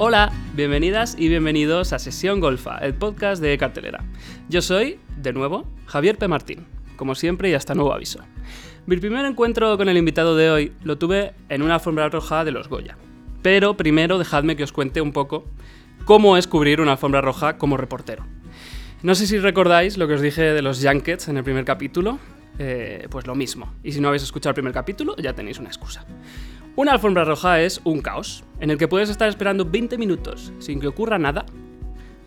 Hola, bienvenidas y bienvenidos a Sesión Golfa, el podcast de Cartelera. Yo soy, de nuevo, Javier P. Martín, como siempre y hasta nuevo aviso. Mi primer encuentro con el invitado de hoy lo tuve en una alfombra roja de los Goya. Pero primero dejadme que os cuente un poco cómo es cubrir una alfombra roja como reportero. No sé si recordáis lo que os dije de los Junkets en el primer capítulo, eh, pues lo mismo. Y si no habéis escuchado el primer capítulo, ya tenéis una excusa. Una alfombra roja es un caos, en el que puedes estar esperando 20 minutos sin que ocurra nada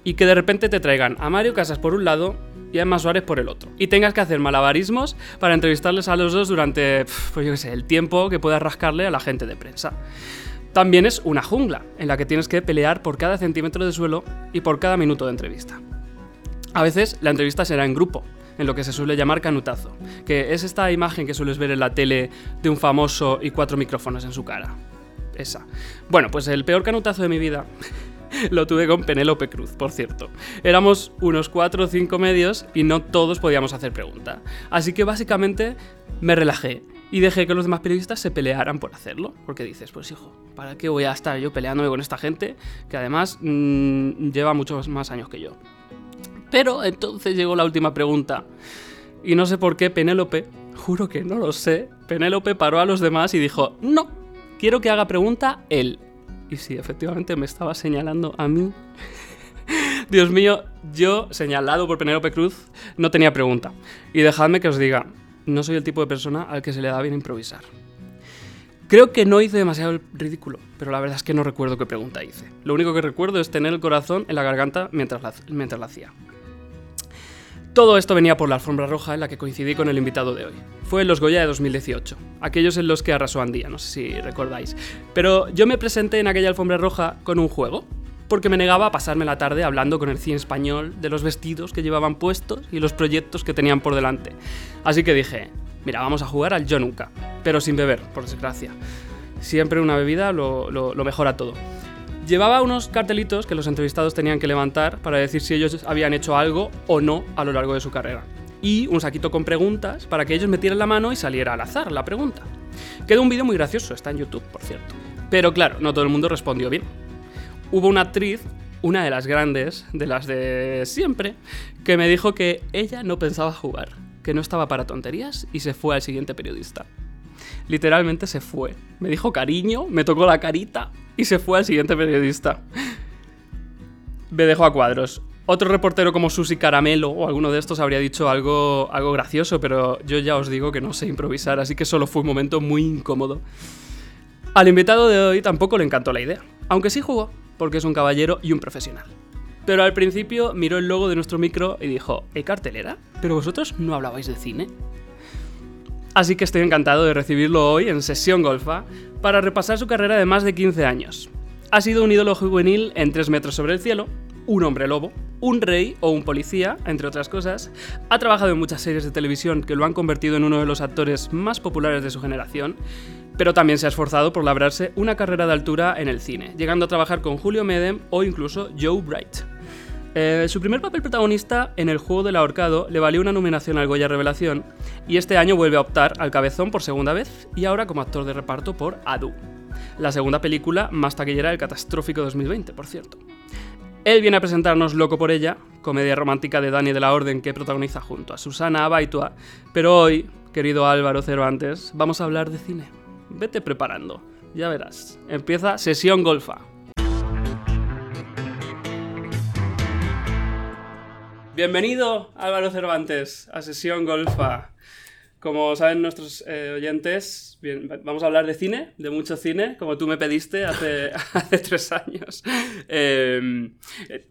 y que de repente te traigan a Mario Casas por un lado y a Emma Suárez por el otro. Y tengas que hacer malabarismos para entrevistarles a los dos durante, pues yo qué sé, el tiempo que puedas rascarle a la gente de prensa. También es una jungla, en la que tienes que pelear por cada centímetro de suelo y por cada minuto de entrevista. A veces la entrevista será en grupo, en lo que se suele llamar canutazo, que es esta imagen que sueles ver en la tele de un famoso y cuatro micrófonos en su cara. Esa. Bueno, pues el peor canutazo de mi vida lo tuve con Penélope Cruz, por cierto. Éramos unos cuatro o cinco medios y no todos podíamos hacer pregunta. Así que básicamente me relajé y dejé que los demás periodistas se pelearan por hacerlo. Porque dices, pues hijo, ¿para qué voy a estar yo peleándome con esta gente que además mmm, lleva muchos más años que yo? Pero entonces llegó la última pregunta. Y no sé por qué Penélope, juro que no lo sé, Penélope paró a los demás y dijo, no, quiero que haga pregunta él. Y sí, efectivamente me estaba señalando a mí. Dios mío, yo, señalado por Penélope Cruz, no tenía pregunta. Y dejadme que os diga, no soy el tipo de persona al que se le da bien improvisar. Creo que no hice demasiado el ridículo, pero la verdad es que no recuerdo qué pregunta hice. Lo único que recuerdo es tener el corazón en la garganta mientras la, mientras la hacía. Todo esto venía por la alfombra roja en la que coincidí con el invitado de hoy. Fue en los Goya de 2018, aquellos en los que arrasó Andía, no sé si recordáis. Pero yo me presenté en aquella alfombra roja con un juego, porque me negaba a pasarme la tarde hablando con el cine español de los vestidos que llevaban puestos y los proyectos que tenían por delante. Así que dije, mira, vamos a jugar al yo nunca, pero sin beber, por desgracia. Siempre una bebida lo, mejora todo. Llevaba unos cartelitos que los entrevistados tenían que levantar para decir si ellos habían hecho algo o no a lo largo de su carrera. Y un saquito con preguntas para que ellos metieran la mano y saliera al azar la pregunta. Quedó un vídeo muy gracioso, está en YouTube, por cierto. Pero claro, no todo el mundo respondió bien. Hubo una actriz, una de las grandes, de las de siempre, que me dijo que ella no pensaba jugar, que no estaba para tonterías y se fue al siguiente periodista. Literalmente se fue. Me dijo cariño, me tocó la carita y se fue al siguiente periodista. Me dejó a cuadros. Otro reportero como Susi Caramelo o alguno de estos habría dicho algo, algo gracioso, pero yo ya os digo que no sé improvisar, así que solo fue un momento muy incómodo. Al invitado de hoy tampoco le encantó la idea, aunque sí jugó, porque es un caballero y un profesional. Pero al principio miró el logo de nuestro micro y dijo, ¿hay cartelera? ¿Pero vosotros no hablabais de cine? Así que estoy encantado de recibirlo hoy en Sesión Golfa para repasar su carrera de más de 15 años. Ha sido un ídolo juvenil en 3 metros sobre el cielo, un hombre lobo, un rey o un policía, entre otras cosas. Ha trabajado en muchas series de televisión que lo han convertido en uno de los actores más populares de su generación, pero también se ha esforzado por labrarse una carrera de altura en el cine, llegando a trabajar con Julio Medem o incluso Joe Bright. Eh, su primer papel protagonista en el juego del ahorcado le valió una nominación al Goya Revelación y este año vuelve a optar al Cabezón por segunda vez y ahora como actor de reparto por Adu, la segunda película más taquillera del catastrófico 2020, por cierto. Él viene a presentarnos Loco por ella, comedia romántica de Dani de la Orden que protagoniza junto a Susana Abaitua, pero hoy, querido Álvaro Cervantes, vamos a hablar de cine. Vete preparando, ya verás. Empieza Sesión Golfa. Bienvenido Álvaro Cervantes a Sesión Golfa. Como saben nuestros eh, oyentes, bien, vamos a hablar de cine, de mucho cine, como tú me pediste hace, hace tres años. Eh,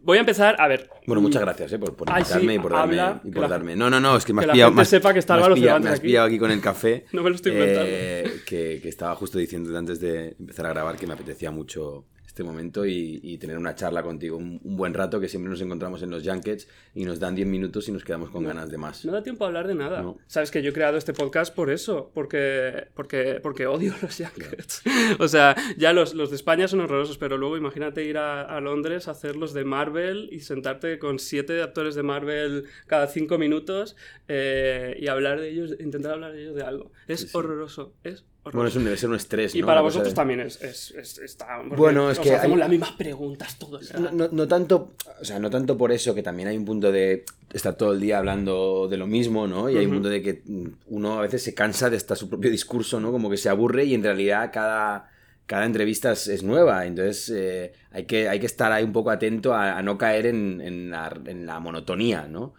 voy a empezar, a ver. Bueno, muchas gracias eh, por, por Ay, invitarme sí, y por darme. habla, y que por la- darme. No, no, no, es que me que has la pillado. gente sepa que está Álvaro Cervantes Me has pillado aquí con el café. No me lo estoy inventando. eh, que, que estaba justo diciendo antes de empezar a grabar que me apetecía mucho este momento y, y tener una charla contigo un, un buen rato que siempre nos encontramos en los Junkets y nos dan 10 minutos y nos quedamos con ganas de más. No da tiempo a hablar de nada. No. Sabes que yo he creado este podcast por eso, porque, porque, porque odio los Junkets. o sea, ya los, los de España son horrorosos, pero luego imagínate ir a, a Londres a hacer los de Marvel y sentarte con siete actores de Marvel cada cinco minutos eh, y hablar de ellos, intentar hablar de ellos de algo. Es Sí, sí. horroroso, es horroroso. Bueno, eso debe ser un estrés. y ¿no? para vosotros de- también es, es, es- está... Bueno, es que hacemos hay- las mismas preguntas todos. No, no- no tanto, o sea, no tanto por eso, que también hay un punto de estar todo el día hablando de lo mismo, ¿no? Y hay un Ujú. punto de que uno a veces se cansa de estar su propio discurso, ¿no? Como que se aburre y en realidad cada, cada entrevista es, es nueva. Entonces eh, hay, que, hay que estar ahí un poco atento a, a no caer en, en la, en la monotonía, ¿no?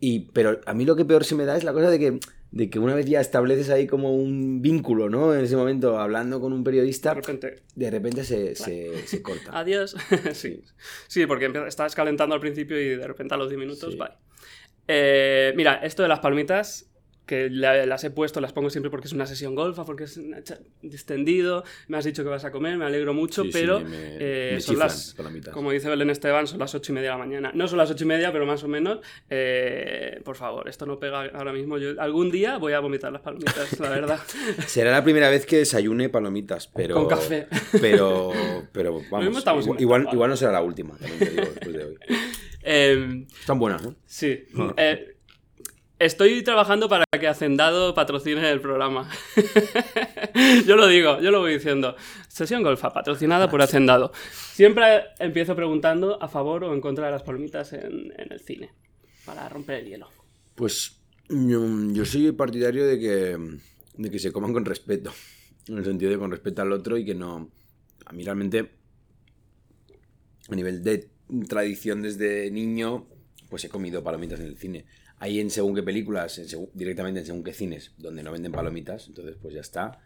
Y, pero a mí lo que peor se me da es la cosa de que, de que una vez ya estableces ahí como un vínculo, ¿no? En ese momento, hablando con un De periodista, repente, de repente se, se, se corta. adiós. sí. sí, porque empieza- estás calentando al principio y de repente a los 10 minutos, Sí. bye. Eh, mira, esto de las palmitas, que la- las he puesto, las pongo siempre porque es una sesión golfa, porque es distendido. Me has dicho que vas a comer, me alegro mucho, Sí, sí, pero me- eh, me son las, palomitas. como dice Belén Esteban, son las ocho y media de la mañana. No son las ocho y media, pero más o menos. Eh, por favor, esto no pega ahora mismo. Yo algún día voy a vomitar las palomitas, la verdad. Será la primera vez que desayune palomitas, pero. Con café. Pero, pero vamos. igual, igual, no será la última, también te digo, después de hoy. Eh, Están buenas, ¿no? Sí. Eh, estoy trabajando para que Hacendado patrocine el programa. yo lo digo, yo lo voy diciendo. Sesión Golfa, patrocinada por Hacendado. Siempre empiezo preguntando a favor o en contra de las palomitas en, el cine. Para romper el hielo. Pues yo, yo soy partidario de que, de que se coman con respeto. En el sentido de con respeto al otro y que no. A mí realmente, a nivel de tradición desde niño, pues he comido palomitas en el cine. Hay en según qué películas, en según- directamente en según qué cines, donde no venden palomitas, entonces pues ya está.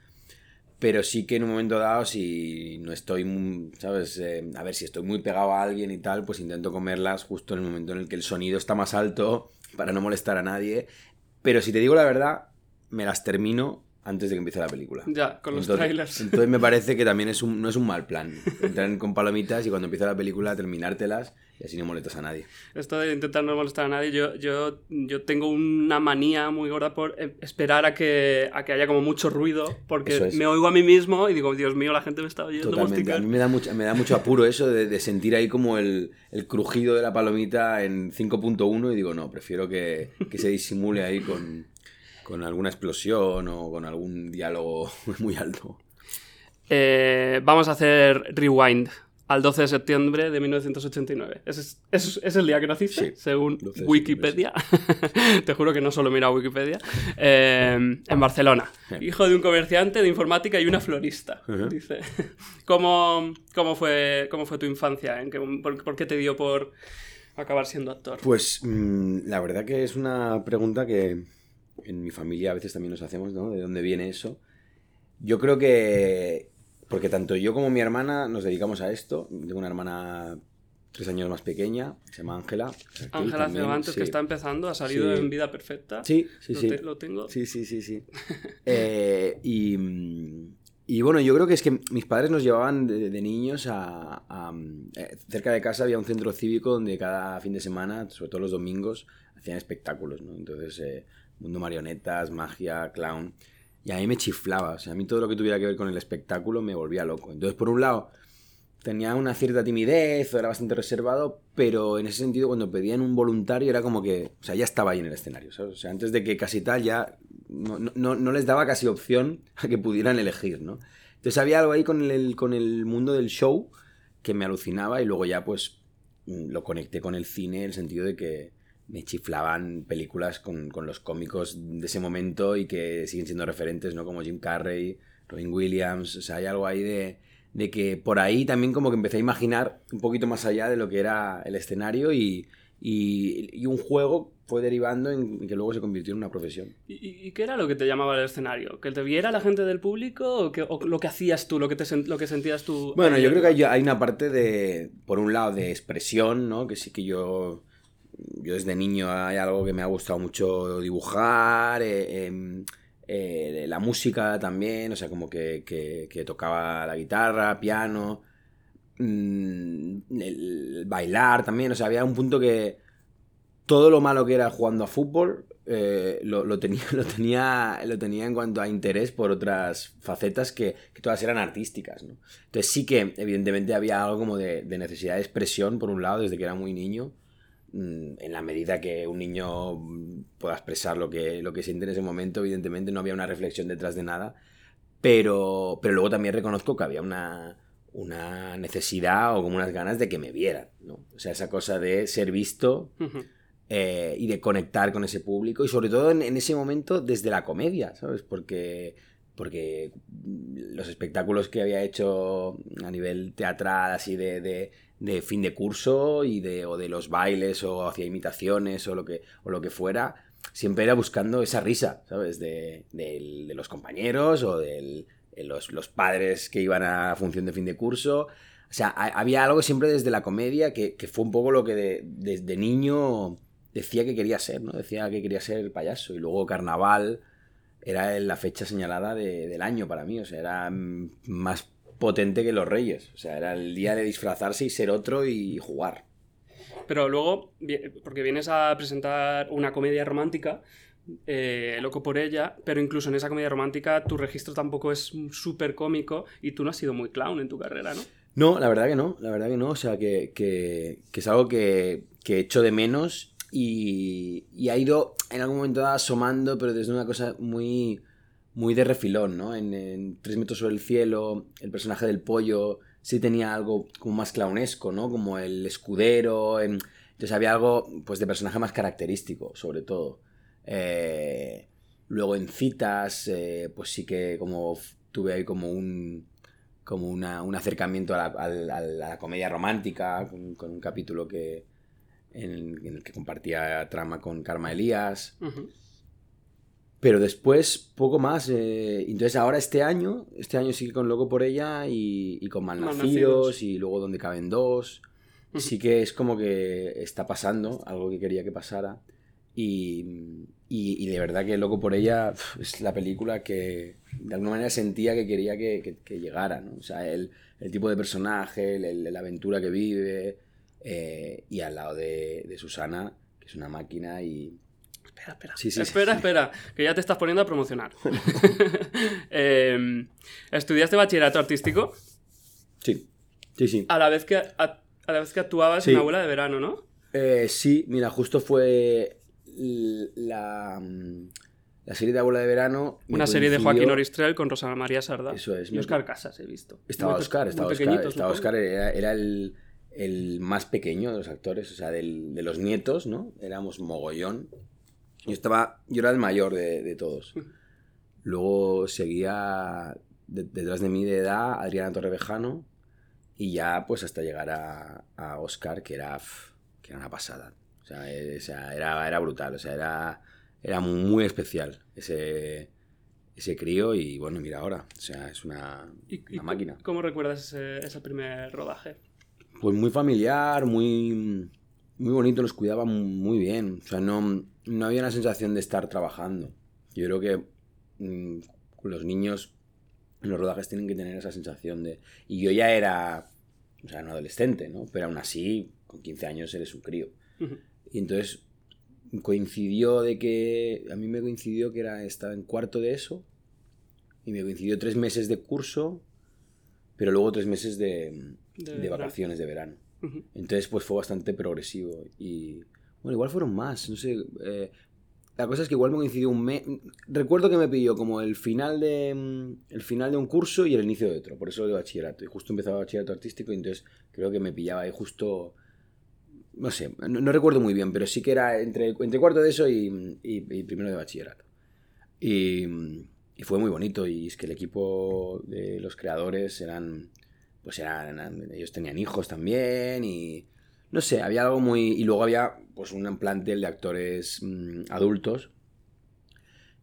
Pero sí que en un momento dado, si no estoy, muy- ¿sabes? Eh, a ver, si estoy muy pegado a alguien y tal, pues intento comerlas justo en el momento en el que el sonido está más alto para no molestar a nadie. Pero si te digo la verdad, me las termino antes de que empiece la película. Ya, con los entonces, trailers. Entonces me parece que también es un, no es un mal plan. Entrar con palomitas y cuando empieza la película terminártelas y así no molestas a nadie. Esto de intentar no molestar a nadie, yo, yo, yo tengo una manía muy gorda por eh, esperar a que, a que haya como mucho ruido, porque es. me oigo a mí mismo y digo, Dios mío, la gente me está oyendo Totalmente. A masticar". mí me da mucho, me da mucho apuro eso de, de sentir ahí como el, el crujido de la palomita en 5.1 y digo, no, prefiero que, que se disimule ahí con, con alguna explosión o con algún diálogo muy alto. Eh, vamos a hacer rewind al 12 de septiembre de 1989. Ese es, es- es el día que naciste, Sí, según 12 de Wikipedia. Te juro que no solo mira Wikipedia. Eh, en Barcelona. Hijo de un comerciante de informática y una florista. Dice. ¿Cómo, cómo, fue, ¿Cómo fue tu infancia? ¿En qué- por, por qué te dio por acabar siendo actor? Pues mm, la verdad que es una pregunta que en mi familia a veces también nos hacemos, ¿no? ¿De dónde viene eso? Yo creo que... Porque tanto yo como mi hermana nos dedicamos a esto. Tengo una hermana tres años más pequeña, se llama Ángela. Ángela Cervantes, sí. que está empezando, ha salido Sí. en Vida Perfecta. Sí, sí, lo, sí. te- lo tengo. Sí, sí, sí, sí. Eh, y, y bueno, yo creo que es que mis padres nos llevaban de, de niños a, a, eh, Cerca de casa había un centro cívico donde cada fin de semana, sobre todo los domingos, hacían espectáculos, ¿no? Entonces, eh, mundo marionetas, magia, clown. Y a mí me chiflaba, o sea, a mí todo lo que tuviera que ver con el espectáculo me volvía loco. Entonces, por un lado, tenía una cierta timidez, o era bastante reservado, pero en ese sentido cuando pedían un voluntario era como que, o sea, ya estaba ahí en el escenario, ¿sabes? O sea, antes de que casi tal ya no, no- no, les daba casi opción a que pudieran elegir, ¿no? Entonces había algo ahí con el, con el mundo del show que me alucinaba y luego ya pues lo conecté con el cine en el sentido de que me chiflaban películas con, con los cómicos de ese momento y que siguen siendo referentes, ¿no? Como Jim Carrey, Robin Williams, o sea, hay algo ahí de, de que por ahí también como que empecé a imaginar un poquito más allá de lo que era el escenario y, y, y un juego fue derivando en que luego se convirtió en una profesión. ¿Y, qué era lo que te llamaba el escenario? ¿Que te viera la gente del público o, que, o lo que hacías tú, lo que, te lo que sentías tú? Bueno, yo creo que hay, hay una parte de, por un lado, de expresión, ¿no? Que sí que yo, yo desde niño hay algo que me ha gustado mucho dibujar, eh, em, eh, la música también, o sea, como que, que- tocaba la guitarra, piano, mm, el bailar también, o sea, había un punto que todo lo malo que era jugando a fútbol eh, lo, lo tenía, lo, tenía, lo tenía en cuanto a interés por otras facetas que, todas eran artísticas. ¿no? Entonces sí que evidentemente había algo como de, necesidad de expresión, por un lado, desde que era muy niño, en la medida que un niño mm, pueda expresar lo que, lo que siente en ese momento, evidentemente no había una reflexión detrás de nada, pero, pero luego también reconozco que había una, una necesidad o como unas ganas de que me vieran, ¿no? O sea, esa cosa de ser visto eh, y de conectar con ese público y sobre todo en, en ese momento desde la comedia, ¿sabes? Porque, porque los espectáculos que había hecho a nivel teatral, así de, de- de fin de curso y de, o de los bailes o hacía imitaciones o lo que, o lo que fuera, siempre era buscando esa risa, ¿sabes? De, de los compañeros o de los, los padres que iban a función de fin de curso. O sea, ha- había algo siempre desde la comedia que, que fue un poco lo que de- desde niño decía que quería ser, ¿no? Decía que quería ser el payaso. Y luego carnaval era la fecha señalada de- del año para mí. O sea, era mm, más potente que los reyes. O sea, era el día de disfrazarse y ser otro y jugar. Pero luego, porque vienes a presentar una comedia romántica, eh, Loco por ella, pero incluso en esa comedia romántica tu registro tampoco es súper cómico y tú no has sido muy clown en tu carrera, ¿no? No, la verdad que no, la verdad que no. O sea, que, que- que es algo que, que echo de menos y, y ha ido en algún momento asomando, pero desde una cosa muy, muy de refilón, ¿no? En, Tres metros sobre el cielo, el personaje del pollo sí tenía algo como más clownesco, ¿no? Como el escudero. en- Entonces había algo, pues, de personaje más característico, sobre todo. Eh, luego en citas, eh, pues sí que como tuve ahí como un como una- un acercamiento a la, comedia romántica, con, un capítulo que en, el que compartía trama con Karma Elías. Ujú. Pero después, poco más. eh, entonces ahora este año, este año sí que con Loco por ella y, y con Malnacidos, Malnacidos. y luego Donde caben dos. Sí que es como que está pasando, algo que quería que pasara. Y, y- y de verdad que Loco por ella es la película que de alguna manera sentía que quería que, que- que llegara, ¿no? O sea, el, el tipo de personaje, el- el- la aventura que vive, eh, y al lado de, de Susana, que es una máquina y... Espera, espera. Sí, sí, sí, espera, sí. espera, que ya te estás poniendo a promocionar. Em, ¿Estudiaste bachillerato artístico? Sí, sí, sí. A la vez que, a, a la vez que actuabas Sí. en Abuela de Verano, ¿no? Eh, sí, mira, justo fue la, mm, la serie de Abuela de Verano. Una serie de Joaquín Oristrel con Rosa María Sarda. Eso es, Y me- Oscar Casas, he visto. Estaba Muy Oscar, estaba Oscar. Estaba. Oscar, era, era el, el más pequeño de los actores, o sea, del- de los nietos, ¿no? Éramos mogollón. Yo estaba, yo era el mayor de, de todos. Luego seguía de- detrás de mí de edad Adriana Torrevejano y ya pues hasta llegar a, a Oscar, que era, que era una pasada. O sea, eh, o sea, era, era brutal, o sea, era, era muy especial ese, ese crío y bueno, mira ahora, o sea, es una, ¿Y, y una máquina. ¿Cómo recuerdas ese, ese primer rodaje? Pues muy familiar, muy, muy bonito, nos cuidaba muy bien. O sea, no, no había una sensación de estar trabajando. Yo creo que mm, los niños en los rodajes tienen que tener esa sensación de... Y yo ya era, o sea, no adolescente, ¿no? Pero aún así, con 15 años eres un crío. Y entonces coincidió de que... A mí me coincidió que era, estaba en cuarto de eso. Y me coincidió tres meses de curso, pero luego tres meses de, De vacaciones de verano. Entonces, pues fue bastante progresivo. Y bueno, igual fueron más, no sé. eh, la cosa es que igual me coincidió un mes. Recuerdo que me pilló como el final de mm, el final de un curso y el inicio de otro, por eso de bachillerato. Y justo empezaba bachillerato artístico, y entonces creo que me pillaba ahí justo. No sé, no, recuerdo muy bien, pero sí que era entre, entre cuarto de eso y, y- primero de bachillerato. Y fue muy bonito. Y es que el equipo de los creadores eran. Pues eran. Ellos tenían hijos también. Y. No sé, había algo muy. Y luego había pues un plantel de actores mm, adultos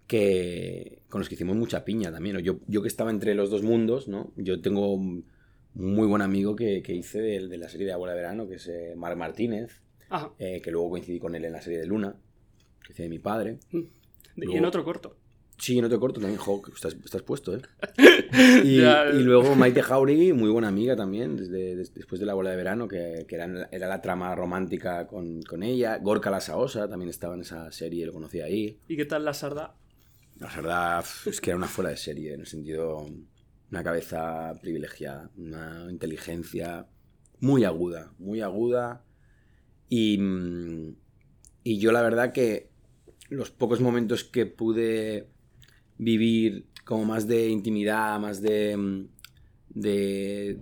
que. con los que hicimos mucha piña también. Yo, yo que estaba entre los dos mundos, ¿no? Yo tengo un muy buen amigo que, que hice de, de la serie de Abuela de Verano, que es eh, Marc Martínez, eh, que luego coincidí con él en la serie de Luna, que hice de mi padre. Y Luego- en otro corto. Sí, no te corto también, que estás, estás puesto, ¿eh? Y, Ya. y luego Maite Jauregui, muy buena amiga también, desde, des- después de la bola de verano, que, que era, era la trama romántica con, con ella. Gorka La Saosa también estaba en esa serie, lo conocí ahí. ¿Y qué tal la Sarda? La pf, es que era una fuera de serie, en el sentido, una cabeza privilegiada, una inteligencia muy aguda, muy aguda. Y, mm, y yo la verdad que los pocos momentos que pude vivir como más de intimidad, más de, mm, de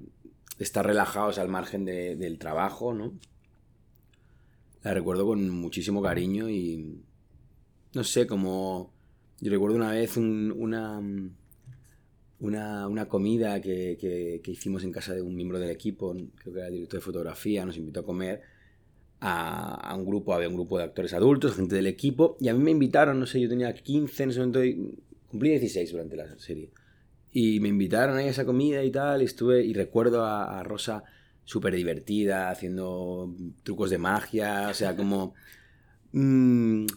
estar relajados al margen del trabajo, ¿no? La recuerdo con muchísimo cariño y no sé, como yo recuerdo una vez una, una, comida que, que, hicimos en casa de un miembro del equipo, creo que era el director de fotografía, nos invitó a comer a, un grupo, había un grupo de actores adultos, gente del equipo, y a mí me invitaron, no sé, yo tenía 15 en ese momento, cumplí 16 durante la serie. Y me invitaron a esa comida y tal, y estuve, y recuerdo a, Rosa súper divertida, haciendo trucos de magia, o sea, como... Mm,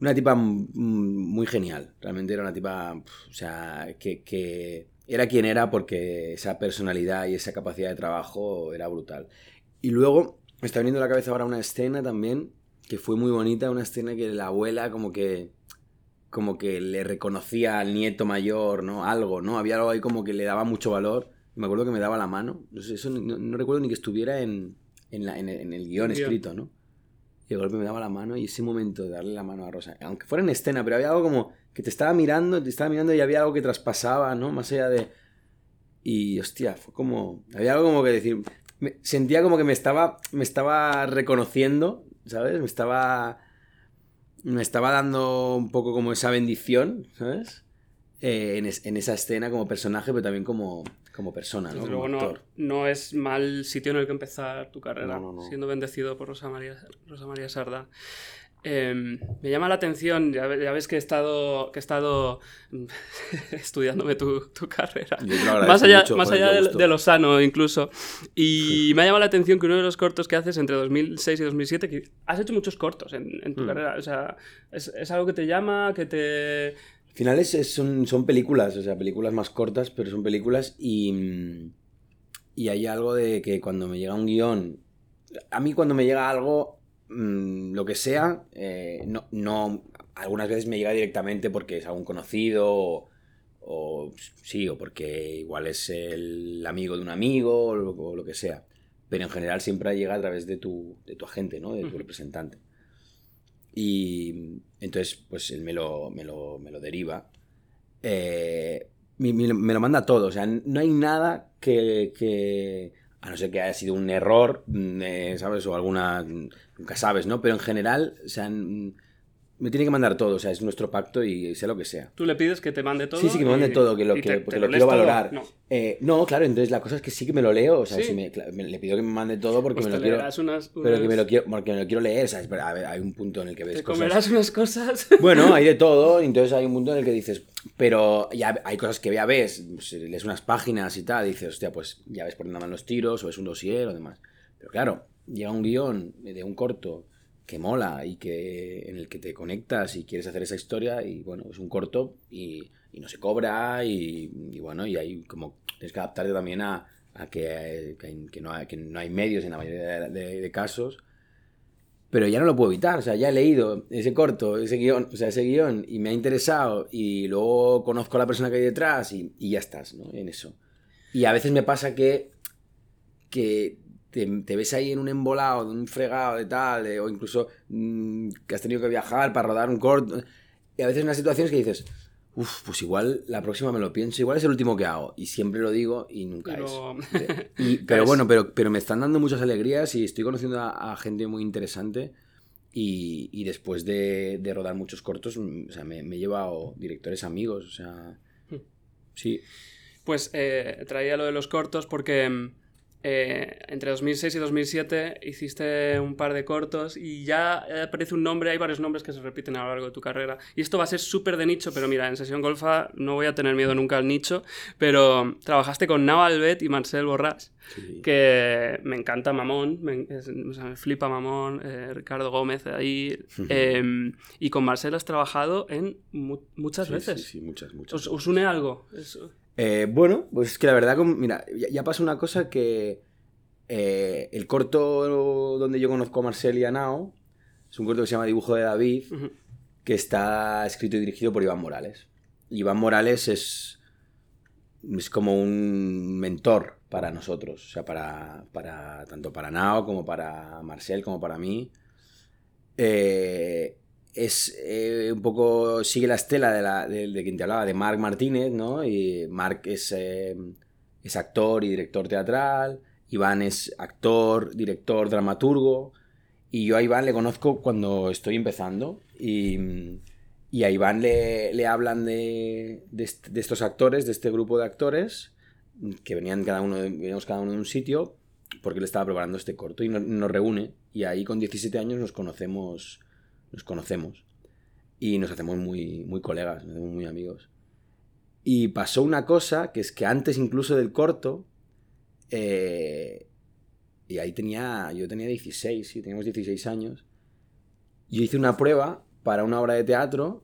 una tipa muy genial, realmente era una tipa, o sea, que, que era quien era porque esa personalidad y esa capacidad de trabajo era brutal. Y luego me está viniendo a la cabeza ahora una escena también que fue muy bonita, una escena que la abuela como que como que le reconocía al nieto mayor, ¿no? Algo, ¿no? Había algo ahí como que le daba mucho valor. me acuerdo que me daba la mano. No sé, eso no, recuerdo ni que estuviera en, en, la, en, el, guion escrito, ¿no? Y de golpe me daba la mano y ese momento de darle la mano a Rosa, aunque fuera en escena, pero había algo como que te estaba mirando, te estaba mirando y había algo que traspasaba, ¿no? Más allá de... Y hostia, fue como... Había algo como que decir... sentía como que me estaba, me estaba reconociendo, ¿sabes? Me estaba me estaba dando un poco como esa bendición, ¿sabes? Eh, en, esa escena como personaje, pero también como, como persona, ¿no? Luego no, no, es mal sitio en el que empezar tu carrera, siendo bendecido por Rosa María, Rosa María Sarda. Em, me llama la atención, ya, ves que he estado, que he estado estudiándome tu, carrera, más allá, más allá de, lo sano incluso. Y me ha llamado la atención que uno de los cortos que haces entre 2006 y 2007, que has hecho muchos cortos en, tu mm. carrera, o sea, es, algo que te llama, que te... Al final son, son películas, o sea, películas más cortas, pero son películas y, y hay algo de que cuando me llega un guion, a mí cuando me llega algo Mm, lo que sea, eh, no, no, algunas veces me llega directamente porque es algún conocido o, sí, o porque igual es el amigo de un amigo o lo, que sea. Pero en general siempre llega a través de tu, de tu agente, ¿no? De tu representante. Y entonces, pues él me lo, me lo, me lo deriva. Eh, me, me, lo manda todo. O sea, no hay nada que, que a no ser que haya sido un error, mm, eh, ¿sabes? O alguna, nunca sabes, ¿no? Pero en general, o sea, me tiene que mandar todo, o sea, es nuestro pacto y sea lo que sea. ¿Tú le pides que te mande todo? Sí, sí, que me mande todo, que lo, que, porque lo, quiero valorar. No. Eh, no. claro, entonces la cosa es que sí que me lo leo, o sea, si me, le pido que me mande todo porque pues me lo quiero... Pero que me lo quiero, porque me lo quiero leer, ¿sabes? Pero, a ver, hay un punto en el que ves ¿Te comerás unas cosas? Bueno, hay de todo, entonces hay un punto en el que dices, pero ya hay cosas que ya ves, pues, lees unas páginas y tal, y dices, hostia, pues ya ves por dónde van los tiros, o es un dossier o demás. Pero claro, llega un guion de un corto que mola y que en el que te conectas y quieres hacer esa historia y bueno, es un corto y, no se cobra y, bueno, y hay como tienes que adaptarte también a, que, que, no hay, que, no hay, medios en la mayoría de, casos. Pero ya no lo puedo evitar, o sea, ya he leído ese corto, ese guion, o sea, ese guion y me ha interesado y luego conozco a la persona que hay detrás y, y ya estás, ¿no? En eso. Y a veces me pasa que, que te, ves ahí en un embolado, de un fregado de tal, o incluso mm, que has tenido que viajar para rodar un corto. Y a veces en las situaciones que dices, uff, pues igual la próxima me lo pienso, igual es el último que hago. Y siempre lo digo y nunca es. pero bueno, pero, pero me están dando muchas alegrías y estoy conociendo a, gente muy interesante. Y, después de, rodar muchos cortos, mm, o sea, me, me he llevado directores amigos, o sea, hmm. sí. Pues eh, traía lo de los cortos porque mm, eh, entre 2006 y 2007 hiciste un par de cortos y ya aparece un nombre, hay varios nombres que se repiten a lo largo de tu carrera. Y esto va a ser súper de nicho, pero mira, en Sesión Golfa no voy a tener miedo nunca al nicho, pero trabajaste con Nao Albet y Marcel Borrás, que me encanta Mamón, me, flipa Mamón, eh, Ricardo Gómez ahí. Em, y con Marcel has trabajado en muchas veces. Sí, muchas, muchas. ¿Os, une algo? Eh, bueno, pues es que la verdad, mira, ya, pasa una cosa que eh, el corto donde yo conozco a Marcel y a Nao es un corto que se llama Dibujo de David, que está escrito y dirigido por Iván Morales. Iván Morales es, es como un mentor para nosotros, o sea, para, para tanto para Nao como para Marcel, como para mí. Eh, es eh, un poco, sigue la estela de, la, de, quien te hablaba, de Marc Martínez, ¿no? Y Marc es, eh, es actor y director teatral, Iván es actor, director, dramaturgo. Y yo a Iván le conozco cuando estoy empezando. Y, y a Iván le, le hablan de, de, estos actores, de este grupo de actores, que venían cada uno veníamos cada uno de un sitio, porque él estaba preparando este corto y nos reúne. Y ahí con 17 años nos conocemos. Nos conocemos. Y nos hacemos muy, muy colegas, nos hacemos muy amigos. Y pasó una cosa, que es que antes incluso del corto, eh, y ahí tenía, yo tenía 16, sí, teníamos 16 años, yo hice una prueba para una obra de teatro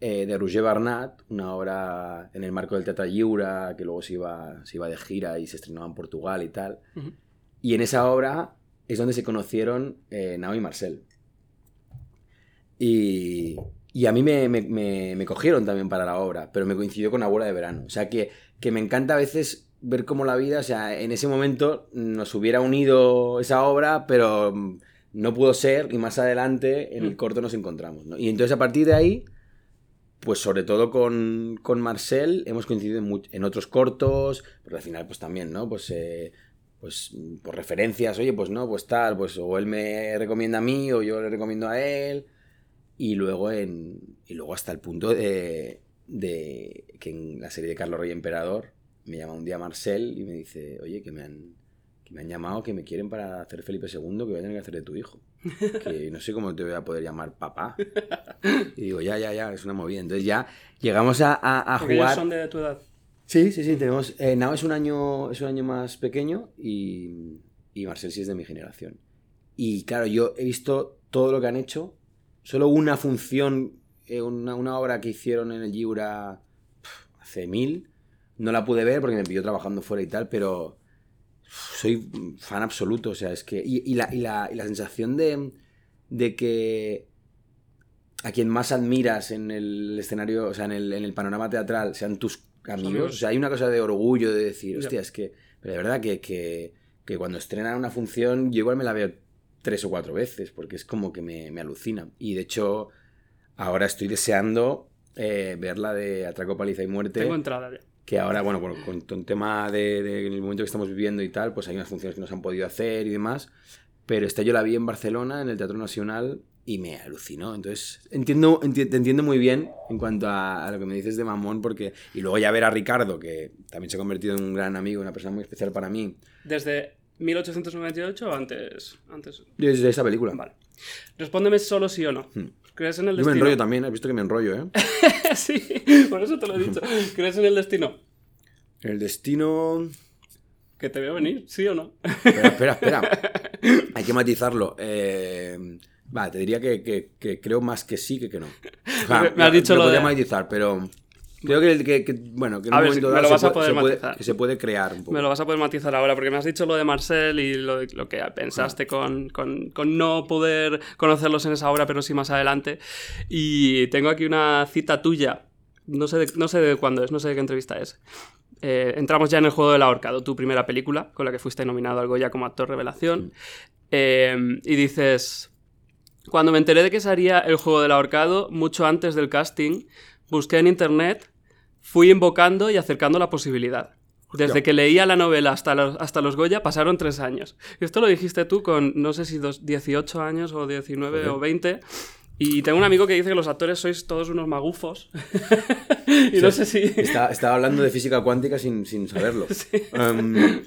eh, de Roger Barnat, una obra en el marco del Teatro Lliura, que luego se iba, se iba de gira y se estrenaba en Portugal y tal. Uh -huh. Y en esa obra es donde se conocieron eh, Nao y Marcel. Y, y a mí me, me, me, me, cogieron también para la obra, pero me coincidió con Abuela de Verano. O sea que, que me encanta a veces ver cómo la vida, o sea, en ese momento nos hubiera unido esa obra, pero no pudo ser y más adelante en el corto nos encontramos. ¿no? Y entonces a partir de ahí, pues sobre todo con, con Marcel hemos coincidido en, en, otros cortos, pero al final pues también, ¿no? Pues, eh, pues por referencias, oye, pues no, pues tal, pues o él me recomienda a mí o yo le recomiendo a él. Y luego, en, y luego hasta el punto de, de que en la serie de Carlos Rey Emperador me llama un día Marcel y me dice, oye, que me han, que me han llamado, que me quieren para hacer Felipe II, que voy a tener que hacer de tu hijo. Que no sé cómo te voy a poder llamar papá. Y digo, ya, ya, ya, es una movida. Entonces ya llegamos a, a, a jugar... ellos son de tu edad. Sí, sí, sí, tenemos... Eh, Nao es un, año, es un año más pequeño y, y Marcel sí es de mi generación. Y claro, yo he visto todo lo que han hecho. Solo una función, eh, una, una obra que hicieron en el Giura hace mil no la pude ver porque me pilló trabajando fuera y tal, pero soy fan absoluto, o sea, es que... Y, y, la, y, la, y la, sensación de, de, que a quien más admiras en el escenario, o sea, en el, en el panorama teatral, sean tus amigos, amigos, o sea, hay una cosa de orgullo de decir, hostia, es que... Pero de verdad que, que, que, cuando estrenan una función, yo igual me la veo tres o cuatro veces, porque es como que me, me alucina. Y de hecho, ahora estoy deseando eh, ver la de Atraco, Paliza y Muerte. Tengo entrada ya que ahora, bueno, bueno con, con el tema del de, de, momento que estamos viviendo y tal, pues hay unas funciones que no se han podido hacer y demás, pero esta yo la vi en Barcelona, en el Teatro Nacional, y me alucinó. Entonces, entiendo, enti te entiendo muy bien en cuanto a, a, lo que me dices de Mamón, porque... Y luego ya ver a Ricardo, que también se ha convertido en un gran amigo, una persona muy especial para mí. ¿Desde 1898 o antes? antes? Desde esa película. Vale. Respóndeme solo sí o no. Hmm. ¿Crees en el destino? Yo me enrollo también, has visto que me enrollo, ¿eh? sí, por eso te lo he dicho. ¿Crees en el destino? El destino... Que te veo venir, ¿sí o no? Espera, espera, espera. Hay que matizarlo. Eh... Va, te diría que, que, que, creo más que sí que que no. O sea, me has dicho lo, lo de... matizar, pero... Creo que, que, que, bueno, que en a un ver, momento me dado lo vas se, a puede, poder se puede, que se puede crear un poco. Me lo vas a poder matizar ahora, porque me has dicho lo de Marcel y lo, lo que pensaste con, con, con, no poder conocerlos en esa obra, pero sí más adelante. Y tengo aquí una cita tuya, no sé de, no sé de cuándo es, no sé de qué entrevista es. Eh, entramos ya en el juego del ahorcado, tu primera película, con la que fuiste nominado al Goya como actor revelación. Eh, y dices, cuando me enteré de que se haría el juego del ahorcado, mucho antes del casting, busqué en internet fui invocando y acercando la posibilidad. Desde que leía la novela hasta los, hasta los Goya pasaron tres años. Esto lo dijiste tú con, no sé si dos, 18 años o 19 okay. o 20. Y tengo un amigo que dice que los actores sois todos unos magufos. y no sé si... Estaba, estaba, hablando de física cuántica sin, sin saberlo. Sí. Um,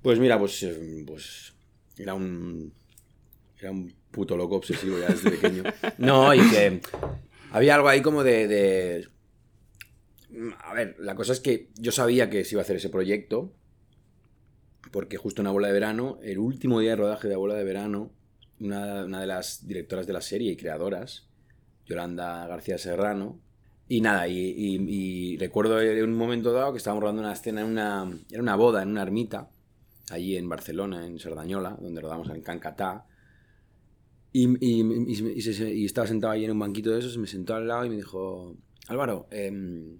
pues mira, pues, pues era un... Era un puto loco obsesivo ya desde pequeño. No, y que había algo ahí como de, de a ver, la cosa es que yo sabía que se iba a hacer ese proyecto, porque justo en Abuela de Verano, el último día de rodaje de Abuela de Verano, una, una de las directoras de la serie y creadoras, Yolanda García Serrano, y nada, y, y, recuerdo de un momento dado que estábamos rodando una escena en una, era una boda en una ermita, allí en Barcelona, en Sardañola, donde rodamos en Cancatá, y, y, estaba sentado ahí en un banquito de esos, me sentó al lado y me dijo, Álvaro, eh,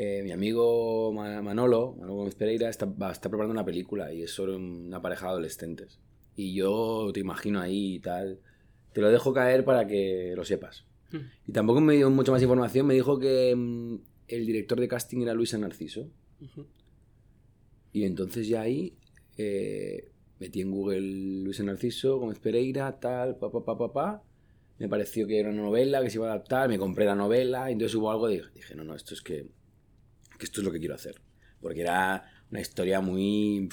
eh, mi amigo Manolo, Manolo Gómez Pereira, está, está, preparando una película y es sobre una pareja de adolescentes. Y yo te imagino ahí y tal. Te lo dejo caer para que lo sepas. Mm. Y tampoco me dio mucha más información. Me dijo que um, el director de casting era Luisa Narciso. Uh -huh. Y entonces ya ahí eh, metí en Google Luis Narciso, Gómez Pereira, tal, pa, pa, pa, pa, pa. Me pareció que era una novela que se iba a adaptar, me compré la novela, y entonces hubo algo de dije, no, no, esto es que, que esto es lo que quiero hacer. Porque era una historia muy...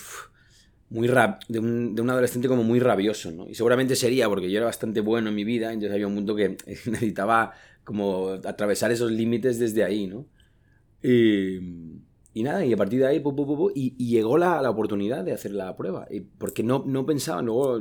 muy rab- de, un, de un adolescente como muy rabioso, ¿no? Y seguramente sería porque yo era bastante bueno en mi vida, entonces había un punto que necesitaba como atravesar esos límites desde ahí, ¿no? Y, y nada, y a partir de ahí, pu, pu, pu, y, y llegó la, la oportunidad de hacer la prueba. Y porque no, no pensaban, luego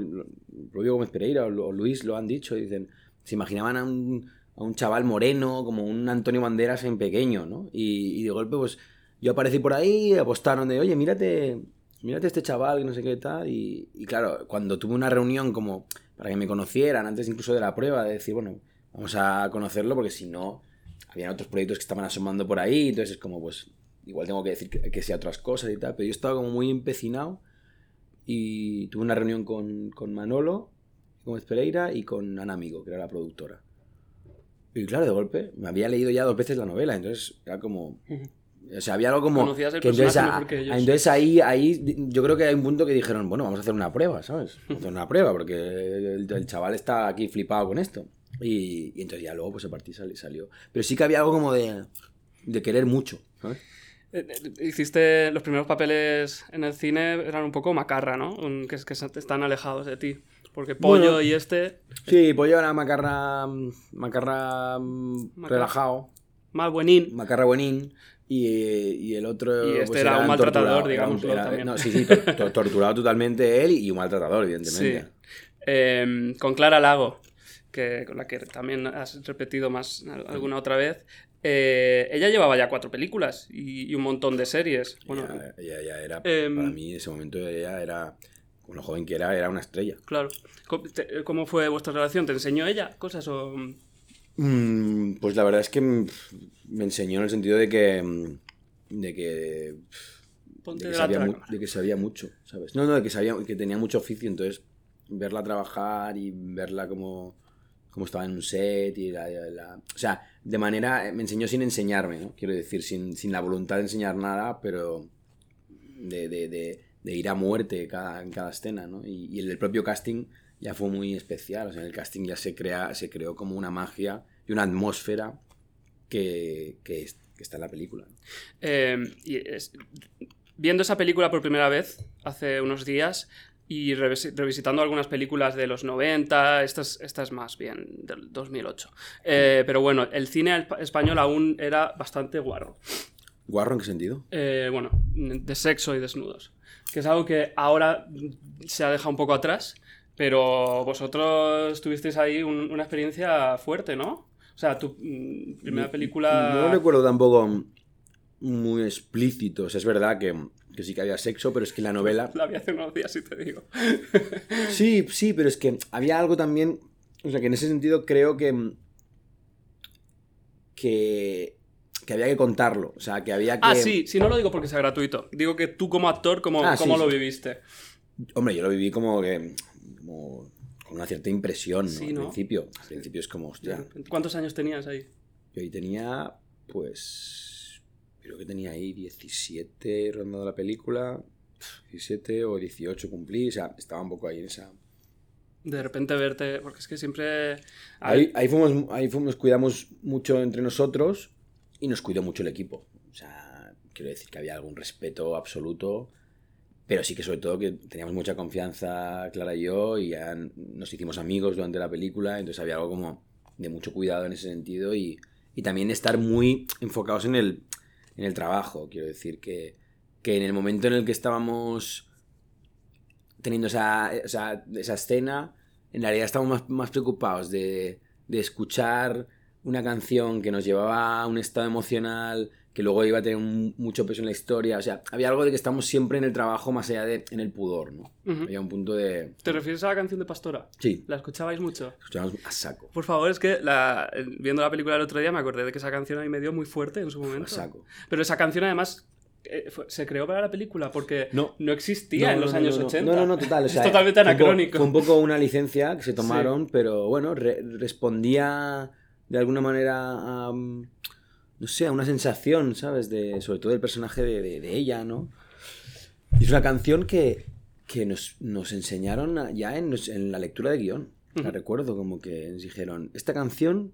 propio Gómez Pereira o Luis lo han dicho, dicen, se imaginaban a un, a un chaval moreno, como un Antonio Banderas en pequeño, ¿no? Y, y de golpe, pues yo aparecí por ahí, apostaron de, oye, mírate, mírate este chaval, que no sé qué tal. Y, y claro, cuando tuve una reunión como para que me conocieran, antes incluso de la prueba, de decir, bueno, vamos a conocerlo porque si no, habían otros proyectos que estaban asomando por ahí, entonces es como, pues, igual tengo que decir que, que sea otras cosas y tal, pero yo estaba como muy empecinado y tuve una reunión con, con Manolo, Gómez Pereira y con Ana Amigo, que era la productora. Y claro, de golpe, me había leído ya dos veces la novela, entonces era como... O sea, había algo como... Conocías el que entonces, a- entonces ahí, ahí yo creo que hay un punto que dijeron, bueno, vamos a hacer una prueba, ¿sabes? Vamos a hacer una prueba, porque el, el chaval está aquí flipado con esto. Y, y entonces ya luego, pues a partir sali- salió. Pero sí que había algo como de, de querer mucho, ¿sabes? Eh, eh, Hiciste los primeros papeles en el cine, eran un poco macarra, ¿no? Un- que están alejados de ti. Porque Pollo Bueno. y este, Sí, yo era macarra, macarra Macarra. relajado, mal buenín. macarra buenín. Y, y el otro. Y este pues, era un maltratador, también. No, sí, sí, tor- torturado totalmente él y un maltratador, evidentemente. Sí. Eh, con Clara Lago, que, con la que también has repetido más al- alguna otra vez. Eh, ella llevaba ya cuatro películas y, y un montón de series. Bueno, ella, ella- ella era, Em, para mí en ese momento, ella era, con lo joven que era, era una estrella. claro. Te- ¿Cómo fue vuestra relación? ¿Te enseñó ella cosas o...? Mm, pues la verdad es que mm, me enseñó en el sentido de que. mm, de que. Ponte de que, sabía de mu- que sabía mucho, ¿sabes? No, no, de que sabía que tenía mucho oficio, entonces verla trabajar y verla como, como estaba en un set y la, la- o sea, de manera, me enseñó sin enseñarme, ¿no? Quiero decir, sin, sin la voluntad de enseñar nada, pero de, de- de- de ir a muerte cada, en cada escena, ¿no? Y, y el propio casting ya fue muy especial, o sea, en el casting ya se, crea, se creó como una magia y una atmósfera que, que, es- que está en la película. Eh, y viendo esa película por primera vez hace unos días y revis- revisitando algunas películas de los 90, estas, estas más bien del 2008. Eh, pero bueno, el cine espa- español aún era bastante guarro. ¿Guarro en qué sentido? Eh, bueno, de sexo y desnudos. Que es algo que ahora se ha dejado un poco atrás, pero vosotros tuvisteis ahí un- una experiencia fuerte, ¿no? O sea, tu mm, primera película... No recuerdo tampoco muy explícito. O sea, es verdad que, que sí que había sexo, pero es que la novela. La vi hace unos días, si te digo. Sí, sí, pero es que había algo también. O sea, que en ese sentido creo que. que. Que había que contarlo. O sea, que había que. Ah, sí, sí, no lo digo porque sea gratuito. Digo que tú como actor, ¿cómo, Ah, sí, cómo lo sí. viviste? Hombre, yo lo viví como que. como con una cierta impresión, ¿no? Sí, Al principio. Al principio es como, hostia. ¿Cuántos años tenías ahí? Yo ahí tenía, pues. Creo que tenía ahí 17 rondando la película. 17 o 18 cumplí. O sea, estaba un poco ahí en esa. De repente verte, porque es que siempre... Ahí, ahí, fuimos, ahí fuimos, cuidamos mucho entre nosotros y nos cuidó mucho el equipo. O sea, quiero decir que había algún respeto absoluto, pero sí que sobre todo que teníamos mucha confianza, Clara y yo, y ya nos hicimos amigos durante la película, entonces había algo como de mucho cuidado en ese sentido y, y también estar muy enfocados en el, en el trabajo. Quiero decir que, que en el momento en el que estábamos teniendo esa, esa, esa escena, en realidad estábamos más, más preocupados de, de escuchar una canción que nos llevaba a un estado emocional que luego iba a tener un- mucho peso en la historia. O sea, había algo de que estamos siempre en el trabajo más allá de en el pudor, ¿no? Ujú. Había un punto de... ¿Te refieres a la canción de Pastora? Sí, ¿La escuchabais mucho? escuchábamos a saco. Por favor, es que la- viendo la película el otro día me acordé de que esa canción a mí me dio muy fuerte en su A momento. saco. Pero esa canción además eh, se creó para la película porque No. existía No, en no, los no, años no, no. 80. No, no, no, total. o sea, es totalmente fue anacrónico. Fue un poco una licencia que se tomaron, pero bueno, re- respondía de alguna manera no sé, a una sensación, ¿sabes? De, sobre todo del personaje de, de- de ella, ¿no? Y es una canción que, que nos, nos enseñaron a- ya en, en la lectura de guion. La recuerdo como que nos dijeron, esta canción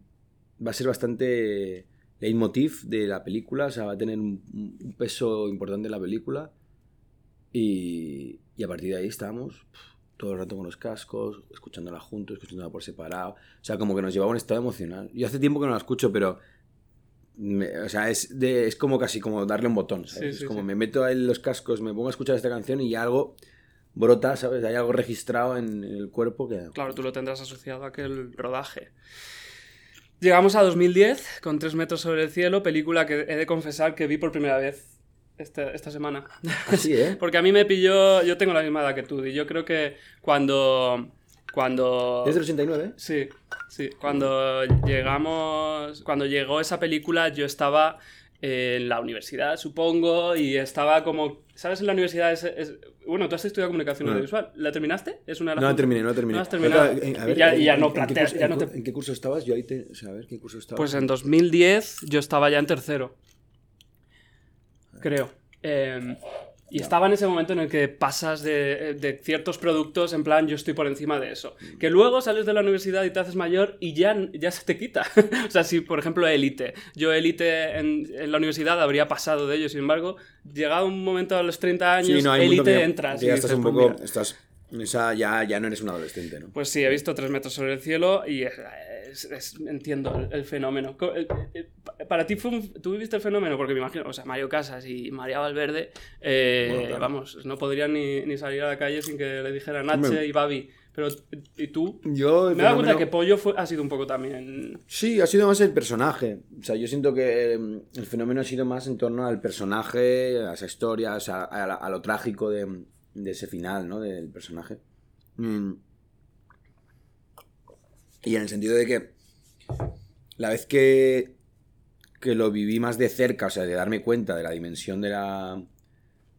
va a ser bastante leitmotiv de la película, o sea, va a tener un, un peso importante en la película. Y, y a partir de ahí estábamos todo el rato con los cascos, escuchándola juntos, escuchándola por separado. O sea, como que nos llevaba a un estado emocional. Yo hace tiempo que no la escucho, pero... me- o sea, es, de, es como casi como darle un botón, ¿sabes? Sí, sí, es como sí. me meto en los cascos, me pongo a escuchar esta canción y algo brota, ¿sabes? Hay algo registrado en el cuerpo que... Claro, tú lo tendrás asociado a aquel rodaje. Llegamos a 2010 con Tres metros sobre el cielo, película que he de confesar que vi por primera vez este- esta semana. Así, ¿eh? Porque a mí me pilló, yo tengo la misma edad que tú, y yo creo que cuando... Cuando... ¿Es del 89? Sí, sí. Cuando llegamos, cuando llegó esa película, yo estaba en la universidad, supongo, y estaba como, ¿sabes? En la universidad es, es- bueno, tú has estudiado comunicación Ah. audiovisual. ¿La terminaste? Es una de las No la terminé, no la terminé. No has terminado. Eh, a Y ya- y ya ¿en- no en qué planteas, curso- ya en no te- ¿En qué curso estabas? Yo ahí te... O sea, a ver, ¿qué curso estabas? Pues en 2010 yo estaba ya en tercero. Creo. Eh, y Ya. estaba en ese momento en el que pasas de, de ciertos productos en plan yo estoy por encima de eso. Que luego sales de la universidad y te haces mayor y ya, ya se te quita. o sea, si por ejemplo élite. Yo élite en, en la universidad habría pasado de ello, sin embargo, llegado un momento a los 30 años, Sí, no, élite entras. y ya estás un "Pues poco... mira". Estás... Esa, ya, ya no eres un adolescente, ¿no? Pues sí, he visto tres metros sobre el cielo y es- es- es- entiendo el, el fenómeno. Eh, eh, pa- Para ti fue un- ¿Tú viviste el fenómeno? Porque me imagino, o sea, Mario Casas y María Valverde, eh, Bueno, claro. vamos, no podrían ni, ni salir a la calle sin que le dijeran Nache Hombre. y Babi. Pero, ¿y tú? Yo... Me he dado cuenta que Pollo fue- ha sido un poco también... Sí, ha sido más el personaje. O sea, yo siento que eh, el fenómeno ha sido más en torno al personaje, a esa historia, o sea, a, la- a lo trágico de, de ese final, ¿no? Del personaje. Mm. Y en el sentido de que la vez que, que lo viví más de cerca, o sea, de darme cuenta de la dimensión de la,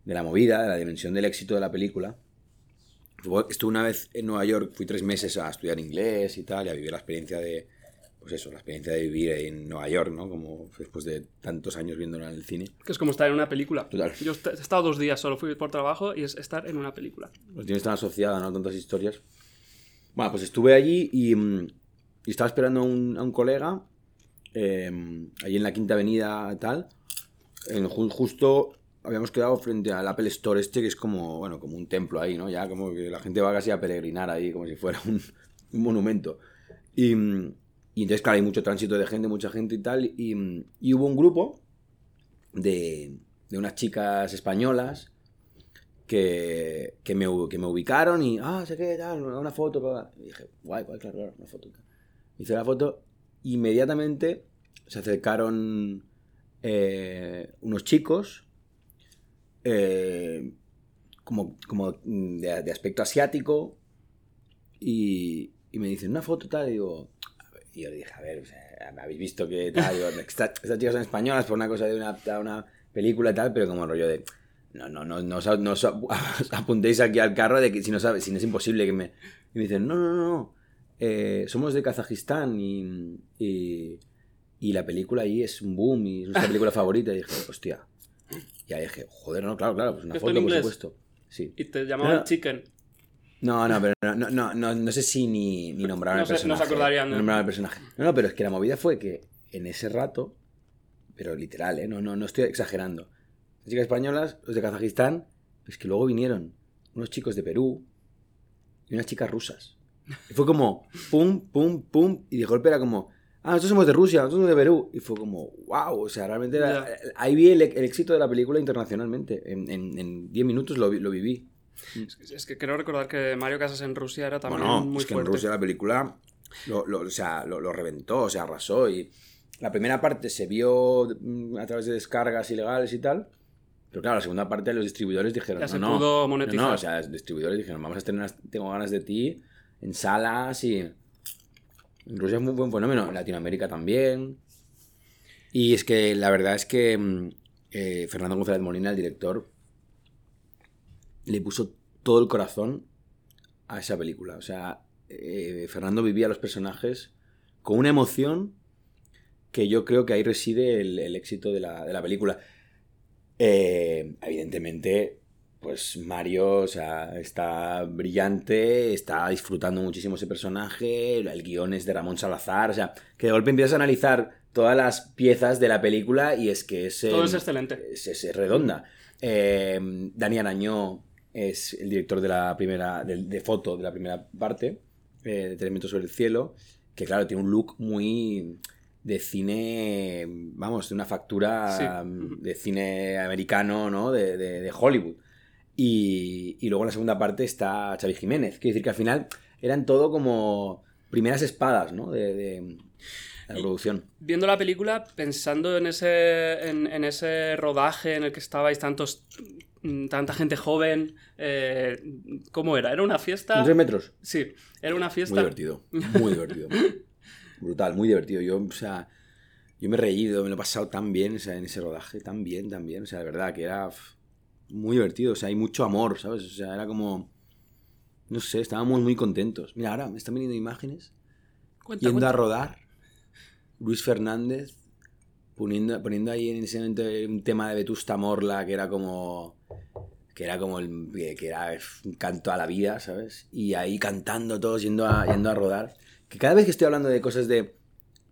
de la movida, de la dimensión del éxito de la película, estuve una vez en Nueva York, fui tres meses a estudiar inglés y tal, y a vivir la experiencia de, pues eso, la experiencia de vivir en Nueva York, ¿no? Como después de tantos años viéndolo en el cine. Que es como estar en una película. Total. Yo he estado dos días, solo fui por trabajo y es estar en una película. Lo tienes tan asociada, ¿no? Tantas historias. Bueno, pues estuve allí y, mm, y estaba esperando a un, a un colega, eh, allí en la Quinta Avenida tal. En, ju- justo habíamos quedado frente al Apple Store este, que es como, bueno, como un templo ahí, ¿no? Ya como que la gente va casi a peregrinar ahí, como si fuera un, un monumento. Y, mm, y entonces, claro, hay mucho tránsito de gente, mucha gente y tal. Y, mm, y hubo un grupo de, de unas chicas españolas que, que, me, que me ubicaron y, ah, sé qué, tal, una foto. bla. Y dije, guay, guay, claro, claro, una foto. Hice la foto, inmediatamente se acercaron eh, unos chicos, eh, como, como de, de aspecto asiático, y, y me dicen, una foto tal, y digo, y yo le dije, a ver, o habéis visto que tal, digo, "Esta- estas chicas son españolas por una cosa de una, una película y tal, pero como rollo de, no, no, no, no, os- no os apuntéis aquí al carro de que si no sabes, si no es imposible que me... Y me dicen, no, no, no, eh, somos de Kazajistán y, y, y la película ahí es un boom y es nuestra película favorita. Y dije, hostia. Y ahí dije, joder, no, claro, claro, pues una ¿Esto en foto, por supuesto. Sí. Y te llamaban No. Chicken. No, no, pero no, no, no, no, sé si ni, ni nombraron No al sé, no se personaje. acordarían, ¿no? nombraron al personaje. No, no, pero es que la movida fue que en ese rato, pero literal, ¿eh? No, no, no estoy exagerando. Las chicas españolas, los de Kazajistán, es que luego vinieron unos chicos de Perú y unas chicas rusas. Y fue como, pum, pum, pum, y de golpe era como, ah, nosotros somos de Rusia, nosotros somos de Perú. Y fue como, wow, o sea, realmente era- ahí vi el, el éxito de la película internacionalmente. En 10 en, en 10 minutos lo, lo viví. Es que, es que creo recordar que Mario Casas en Rusia era también Bueno, muy es que fuerte. en Rusia la película lo, lo- o sea, lo, lo reventó, se arrasó. Y la primera parte se vio mm, a través de descargas ilegales y tal. Pero claro, la segunda parte los distribuidores dijeron, Ya no, se no, pudo monetizar. no, o sea, los distribuidores dijeron, vamos a tener, tengo ganas de ti en salas y... En Rusia es muy buen fenómeno, en Latinoamérica también. Y es que la verdad es que mm, eh, Fernando González Molina, el director, le puso todo el corazón a esa película. O sea, eh, Fernando vivía los personajes con una emoción que yo creo que ahí reside el, el éxito de la, de la película. Eh, evidentemente, pues Mario, o sea, está brillante, está disfrutando muchísimo ese personaje, el guion es de Ramón Salazar, o sea, que de golpe empiezas a analizar todas las piezas de la película y es que es... Todo es excelente. es, es redonda. Eh, Dani Arañó es el director de la primera, de, de foto de la primera parte, eh, de Tres sobre el cielo, que claro, tiene un look muy de cine, vamos, de una factura Sí. mm, de cine americano, ¿no? De, de- de Hollywood. Y, y luego en la segunda parte está Xavi Jiménez. Quiere decir que al final eran todo como primeras espadas, ¿no? De, de la Y- producción. Viendo la película, pensando en ese, en, en ese rodaje en el que estabais tantos, mm, tanta gente joven, eh, ¿cómo era? ¿Era una fiesta? ¿En tres metros? Sí, era una Muy fiesta. divertido, muy divertido. Brutal, muy divertido. Yo, o sea, yo me he reído, me lo he pasado tan bien o sea, en ese rodaje, tan bien, tan bien. O sea, de verdad que era muy divertido. O sea, hay mucho amor, ¿sabes? O sea, era como. No sé, estábamos muy contentos. Mira, ahora me están viniendo imágenes Cuenta, yendo a rodar. Luis Fernández poniendo, poniendo ahí en ese momento un tema de Vetusta Morla que era como que era como el, que, que era un canto a la vida, ¿sabes? Y ahí cantando todos yendo a, yendo a rodar. Que cada vez que estoy hablando de cosas de,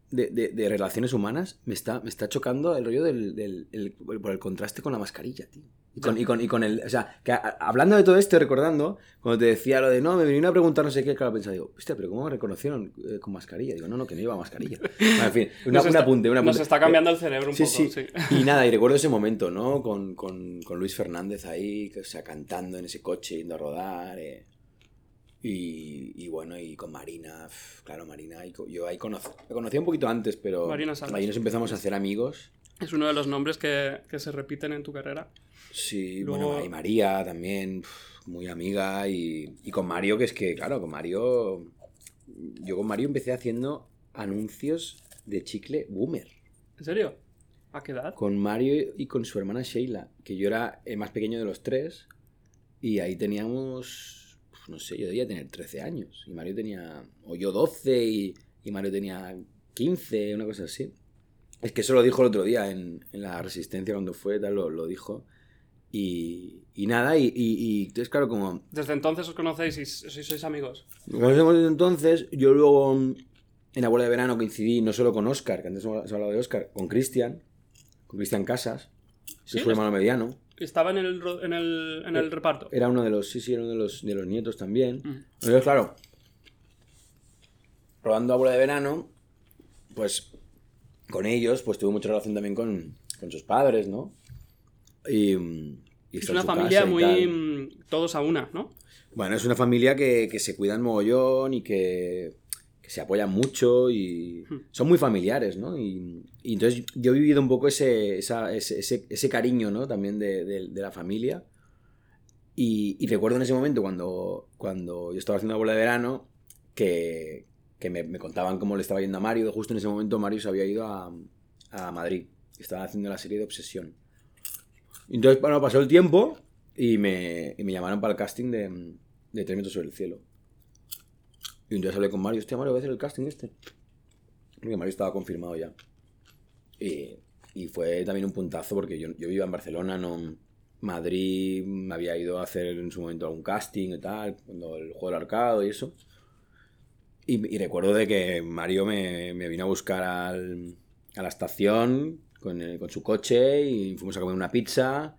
de, de- de relaciones humanas, me está, me está chocando el rollo del, del- el- por el contraste con la mascarilla, tío. Y con, y con, y con el. O sea, que a- hablando de todo esto, recordando, cuando te decía lo de no, me vinieron a preguntar no sé qué, claro, pensaba, digo, hostia, pero ¿cómo me reconocieron eh, con mascarilla? Digo, no, no, que no lleva mascarilla. Bueno, en fin, una, Nos un está- apunte, un apunte. Nos está cambiando el cerebro un Sí, poco. sí. sí. Y nada, y recuerdo ese momento, ¿no? Con, con- con Luis Fernández ahí, o sea, cantando en ese coche, yendo a rodar. eh. Y, y bueno, y con Marina, claro, Marina, y yo ahí conocí, la conocí un poquito antes, pero Marina ahí nos empezamos a hacer amigos. Es uno de los nombres que, que se repiten en tu carrera. Sí, Luego- bueno, y María también, muy amiga. Y, y con Mario, que es que, claro, con Mario. Yo con Mario empecé haciendo anuncios de chicle boomer. ¿En serio? ¿A qué edad? Con Mario y con su hermana Sheila, que yo era el más pequeño de los tres. Y ahí teníamos, no sé, yo debía tener 13 años. Y Mario tenía, o yo 12 y, y Mario tenía 15, una cosa así. Es que eso lo dijo el otro día en, en la Resistencia cuando fue, tal, lo, lo dijo. Y, y nada, y, y, y entonces, claro, como Desde entonces os conocéis y s- si sois amigos. nos conocemos desde entonces, yo luego mm, en Abuela de Verano coincidí no solo con Oscar, que antes hemos hablado de Oscar, con Cristian, con Cristian Casas, que Sí, es su hermano mediano. Estaba en el, en el, en el reparto. Era uno de los, sí, sí, era uno de los, de los nietos también. Mm. Entonces, claro, rodando Abuela de Verano, pues con ellos, pues tuve mucha relación también con, con sus padres, ¿no? Y, mm, y Es una familia muy... mm, Todos a una, ¿no? Bueno, es una familia que, que se cuidan mogollón y que, que se apoyan mucho y Hmm. son muy familiares, ¿no? Y, y entonces yo he vivido un poco ese, esa- ese, ese- ese cariño, ¿no? También de, de- de la familia. Y, y recuerdo en ese momento cuando, cuando yo estaba haciendo la bola de verano que, que me, me contaban cómo le estaba yendo a Mario. Justo en ese momento Mario se había ido a, a Madrid. Estaba haciendo la serie de Obsesión. Entonces, bueno, pasó el tiempo y me, y me llamaron para el casting de, de Tres metros sobre el cielo. Y entonces hablé con Mario, hostia, Mario, voy a hacer el casting este. Porque Mario estaba confirmado ya. Y, fue también un puntazo porque yo, yo vivía en Barcelona, no Madrid, me había ido a hacer en su momento algún casting y tal, cuando el juego del arcado y eso. Y, recuerdo de que Mario me, me vino a buscar al- a la estación con, con su coche y fuimos a comer una pizza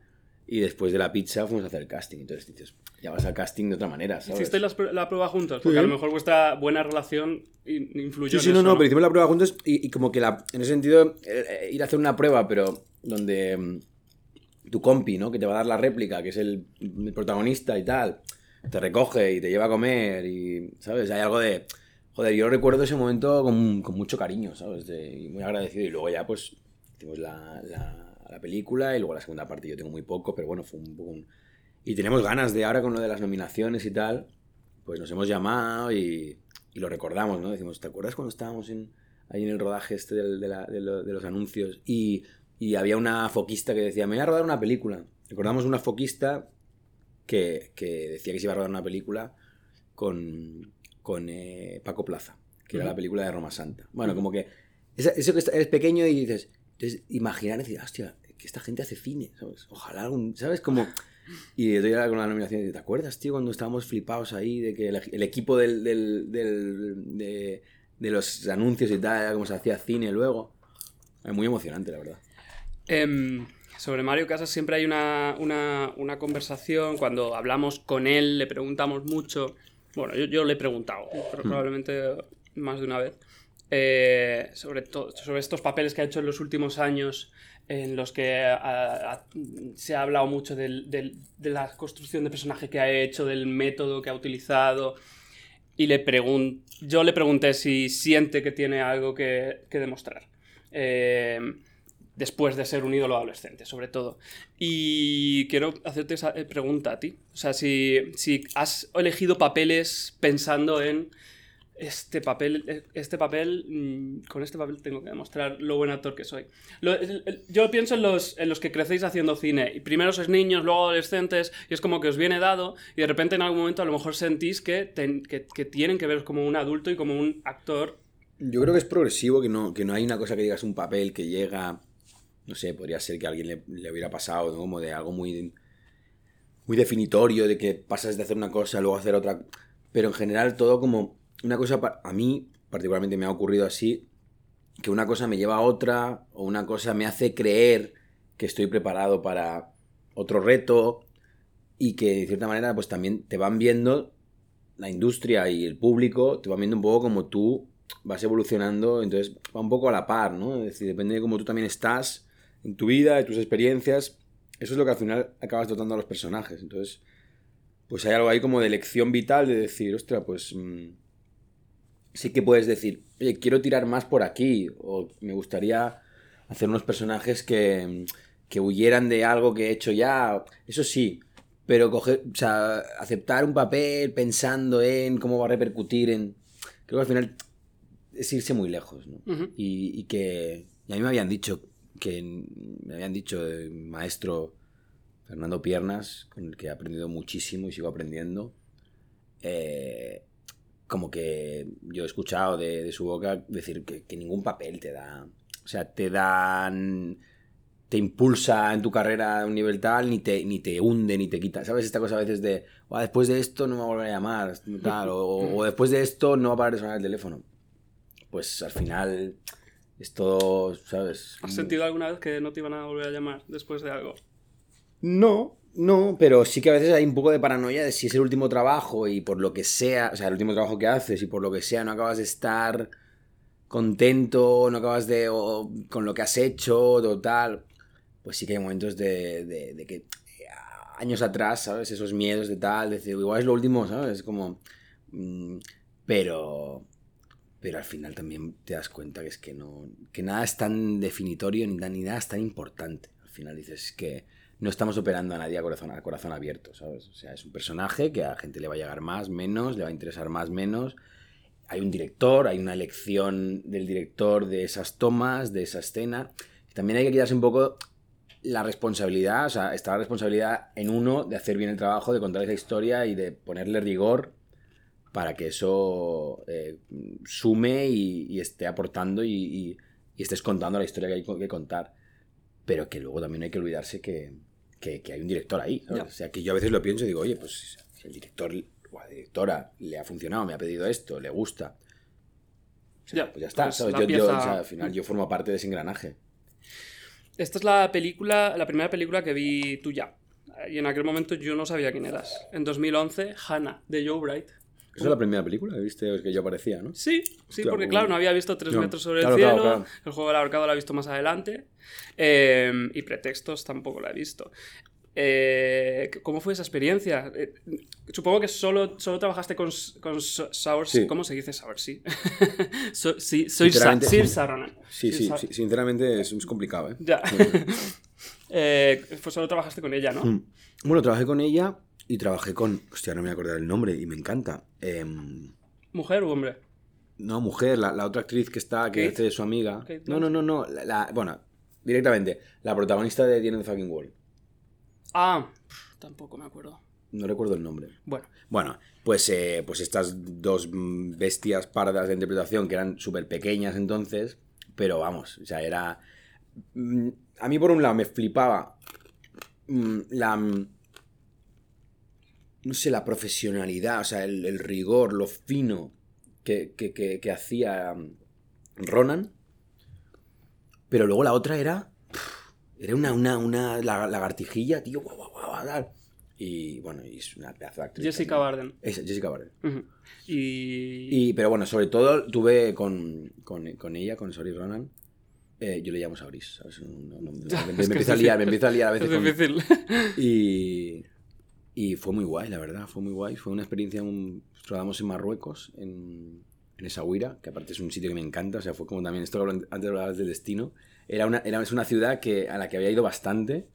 y después de la pizza fuimos a hacer el casting. Entonces dices, ya vas al casting de otra manera, ¿sabes? ¿Hicisteis las pr- la, prueba juntos? Porque Sí. a lo mejor vuestra buena relación in- influyó Sí, en sí, no, eso, no, pero hicimos la prueba juntos y, y como que la, en ese sentido, eh, eh, ir a hacer una prueba, pero donde mm, tu compi, ¿no? Que te va a dar la réplica, que es el, el protagonista y tal, te recoge y te lleva a comer y, ¿sabes? Hay algo de... Joder, yo recuerdo ese momento con, con mucho cariño, ¿sabes? De- y muy agradecido. Y luego ya, pues, hicimos la, la, la película y luego la segunda parte yo tengo muy poco, pero bueno, fue un poco un... Y tenemos ganas de ahora con lo de las nominaciones y tal, pues nos hemos llamado y, y lo recordamos, ¿no? Decimos, ¿te acuerdas cuando estábamos en, ahí en el rodaje este del- de, la- de lo- de los anuncios? Y, y había una foquista que decía, me voy a rodar una película. Recordamos una foquista que, que decía que se iba a rodar una película con, con eh, Paco Plaza, que era la película de Roma Santa. Bueno, como que esa- eso que está- eres pequeño y dices, entonces imaginar, decir, hostia, que esta gente hace cine, ¿sabes? Ojalá algún, ¿sabes? Como Y doy con la nominación y ¿te acuerdas, tío, cuando estábamos flipados ahí de que el, el equipo del, del, del- de, de los anuncios y tal, como se hacía cine luego? Es muy emocionante, la verdad. Em, sobre Mario Casas siempre hay una, una- una conversación. Cuando hablamos con él, le preguntamos mucho. Bueno, yo, yo le he preguntado, pero probablemente más de una vez. eh, sobre, sobre estos papeles que ha hecho en los últimos años, en los que ah, se ha hablado mucho del- de la construcción de personaje que ha hecho, del método que ha utilizado. Y le pregun- yo le pregunté si siente que tiene algo que, que demostrar. Eh, después de ser un ídolo adolescente, sobre todo. Y quiero hacerte esa eh, pregunta a ti. O sea, si, si has elegido papeles pensando en este papel, eh, este papel, mm, con este papel tengo que demostrar lo buen actor que soy. Yo pienso en los, en los que crecéis haciendo cine. Y primero sois niños, luego adolescentes, y es como que os viene dado, y de repente en algún momento a lo mejor sentís que, ten- que, tienen que veros como un adulto y como un actor. Yo creo que es progresivo, que no, que no hay una cosa que digas un papel que llega. No sé, podría ser que a alguien le, hubiera pasado, como de algo muy. muy definitorio, de que pasas de hacer una cosa, luego hacer otra. Pero en general, todo como. Una cosa. A mí, particularmente, me ha ocurrido así. Que una cosa me lleva a otra, o una cosa me hace creer que estoy preparado para otro reto. Y que de cierta manera, pues también te van viendo la industria y el público, te van viendo un poco como tú vas evolucionando, entonces va un poco a la par, ¿no? Es decir, depende de cómo tú también estás en tu vida, de tus experiencias, eso es lo que al final acabas dotando a los personajes. Entonces, pues hay algo ahí como de elección vital de decir, ostra, pues mm, sí que puedes decir, oye, quiero tirar más por aquí, o me gustaría hacer unos personajes que, que huyeran de algo que he hecho ya, eso sí, pero coger, o sea, aceptar un papel pensando en cómo va a repercutir en... Creo que al final es irse muy lejos, ¿no? Y, y que y a mí me habían dicho que me habían dicho el maestro Fernando Piernas con el que he aprendido muchísimo y sigo aprendiendo eh, como que yo he escuchado de, de su boca decir que, que ningún papel te da o sea te dan te impulsa en tu carrera a un nivel tal, ni te, ni te hunde, ni te quita. ¿Sabes? Esta cosa a veces de, "Buah, después de esto no me va a volver a llamar, tal, o, o después de esto no va a parar de sonar el teléfono. Pues al final es todo, ¿sabes? ¿Has sentido alguna vez que no te iban a volver a llamar después de algo? No, no, pero sí que a veces hay un poco de paranoia de si es el último trabajo y por lo que sea, o sea, el último trabajo que haces y por lo que sea no acabas de estar contento, no acabas de, con lo que has hecho, total. Pues sí que hay momentos de, de- que eh, años atrás, ¿sabes? Esos miedos de tal, de decir, igual es lo último, ¿sabes? Como... mm, pero... Pero al final también te das cuenta que es que no... Que nada es tan definitorio ni, ni nada es tan importante. Al final dices que no estamos operando a nadie a corazón, abierto, ¿sabes? O sea, es un personaje que a la gente le va a llegar más, menos, le va a interesar más, menos. Hay un director, hay una elección del director de esas tomas, de esa escena. También hay que quitarse un poco la responsabilidad, o sea, está la responsabilidad en uno de hacer bien el trabajo, de contar esa historia y de ponerle rigor para que eso eh, sume y, esté aportando y estés contando la historia que hay que contar. Pero que luego también hay que olvidarse que, que- que hay un director ahí. O sea, que yo a veces lo pienso y digo, oye, pues si el director o la directora le ha funcionado, me ha pedido esto, le gusta. O sea, Ya, pues ya está. pues ¿sabes? la Yo, yo, pieza- o sea, al final yo formo parte de ese engranaje. Esta es la película, la primera película que vi tuya. Y en aquel momento yo no sabía quién eras. En 2011, Hannah, de Joe Bright. Esa es la primera película que viste que yo aparecía, ¿no? Sí, sí, porque muy claro, no había visto Tres No, metros sobre claro, el cielo, claro, el juego del ahorcado lo he visto más adelante, eh, y Pretextos tampoco la he visto. Eh, ¿Cómo fue esa experiencia? Eh, supongo que solo, solo trabajaste con, con Sour... Sí. ¿Cómo se dice Sour? Sí. so, sí soy Sir sí. Sí, sinceramente es, complicado, ¿eh? Ya. eh, pues solo trabajaste con ella, ¿no? Mm. Bueno, trabajé con ella y trabajé con... Hostia, no me voy a acordar el nombre y me encanta. Em, ¿Mujer u hombre? no, mujer, la, la otra actriz que está, que Kate. hace de su amiga. Kate no, no, no, no. La, la- bueno, directamente. La protagonista de the Fucking World. Ah, tampoco me acuerdo. No recuerdo el nombre. Bueno, Bueno, pues, eh, pues estas dos mm, bestias pardas de interpretación que eran súper pequeñas entonces, pero vamos, o sea, era... mm, A mí por un lado me flipaba mm, la, no sé, la profesionalidad, o sea, el, el rigor, lo fino que, que, que, que hacía mm, Ronan. Pero luego la otra era. Era una, una, una la- lagartijilla, tío. guau, guau. Y bueno, y es una pedazo de actriz. Jessica también. Barden. Jessica Barden. Y... Y, pero bueno, sobre todo tuve con, con, con ella, con Sori Ronan. eh, yo le llamo Sauris, ¿sabes? No- no- no- Ya, me, es me que empiezo a es liar, me empiezo a liar a Es veces. con- difícil. y, y fue muy guay, la verdad, fue muy guay. Fue una experiencia, un, rodamos en Marruecos, en, en Essaouira, que aparte es un sitio que me encanta, o sea, fue como también, esto antes hablabas del destino, era una, era, es una ciudad que, a la que había ido bastante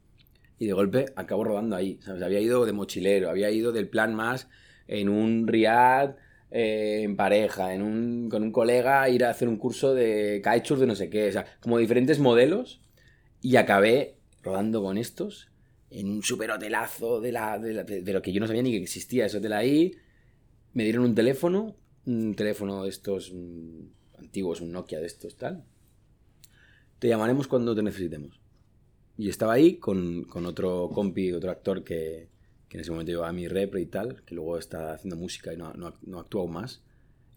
y de golpe acabo rodando ahí. Había ido de mochilero, había ido del plan más en un riad eh, en pareja, en un, con un colega, ir a hacer un curso de kitesurf de no sé qué, o sea, como diferentes modelos y acabé rodando con estos en un super hotelazo de, de lo que yo no sabía ni que existía ese hotel ahí. Me dieron un teléfono, un teléfono de estos mm, antiguos, un Nokia de estos, tal. Te llamaremos cuando te necesitemos. Y estaba ahí con, con otro compi, otro actor que, que en ese momento llevaba mi repre y tal, que luego está haciendo música y no, no, no actúa aún más.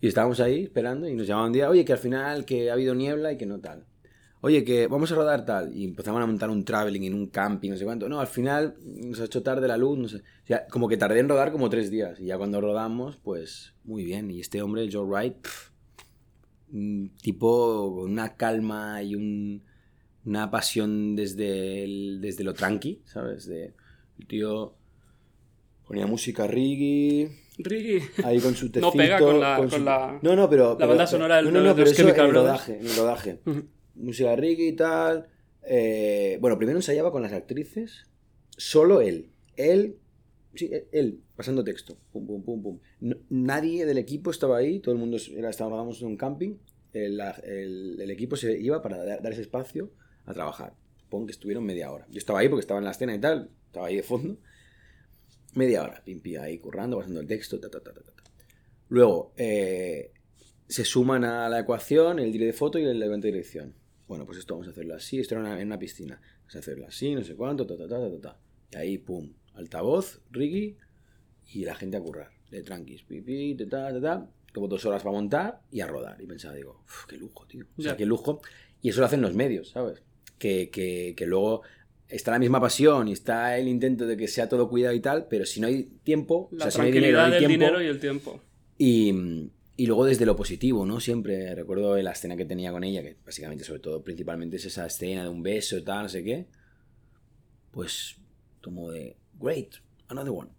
Y estábamos ahí esperando y nos llamaban un día, oye, que al final que ha habido niebla y que no tal. Oye, que vamos a rodar tal. Y empezaban a montar un traveling en un camping, no sé cuánto. No, al final nos ha hecho tarde la luz, no sé. O sea, como que tardé en rodar como tres días. Y ya cuando rodamos, pues muy bien. Y este hombre, Joe Wright, pff, un tipo con una calma y un, una pasión desde, el- desde lo tranqui, ¿sabes? De, el tío ponía música reggae, Ricky. ahí con su tecito. No pega con la- con la- No, no, pero... la pero- banda sonora del- No, no, pero eso en el rodaje, en el rodaje. Música reggae y tal. eh, bueno, primero ensayaba con las actrices. Solo él. Él... Sí, él, él, pasando texto. Pum, pum, pum, pum. Nadie del equipo estaba ahí. Todo el mundo era, estábamos en un camping. El, el- equipo se iba para dar, ese espacio a trabajar. Pon que estuvieron media hora. Yo estaba ahí porque estaba en la escena y tal. Estaba ahí de fondo. Media hora, pim, pim, ahí currando, pasando el texto. Luego, eh, se suman a la ecuación el dire de foto y el evento de dirección. Bueno, pues esto vamos a hacerlo así, esto era una- en una piscina. Vamos a hacerlo así, no sé cuánto, ta, ta, ta, ta, ta, ta. Y ahí, pum, altavoz, Ricky y la gente a currar. De tranquis, pipí, ta, ta, ta, ta. Como dos horas para montar y a rodar. Y pensaba, digo, "Uf, qué lujo, tío. O sea, qué lujo. Y eso lo hacen los medios, ¿sabes? Que, que, que luego está la misma pasión y está el intento de que sea todo cuidado y tal, pero si no hay tiempo, La o sea, si no hay tranquilidad dinero, no hay del tiempo, dinero y el tiempo. y, y luego desde lo positivo, ¿no? Siempre recuerdo la escena que tenía con ella, que básicamente, sobre todo, principalmente es esa escena de un beso y tal, no sé qué. Pues como de, great, another one.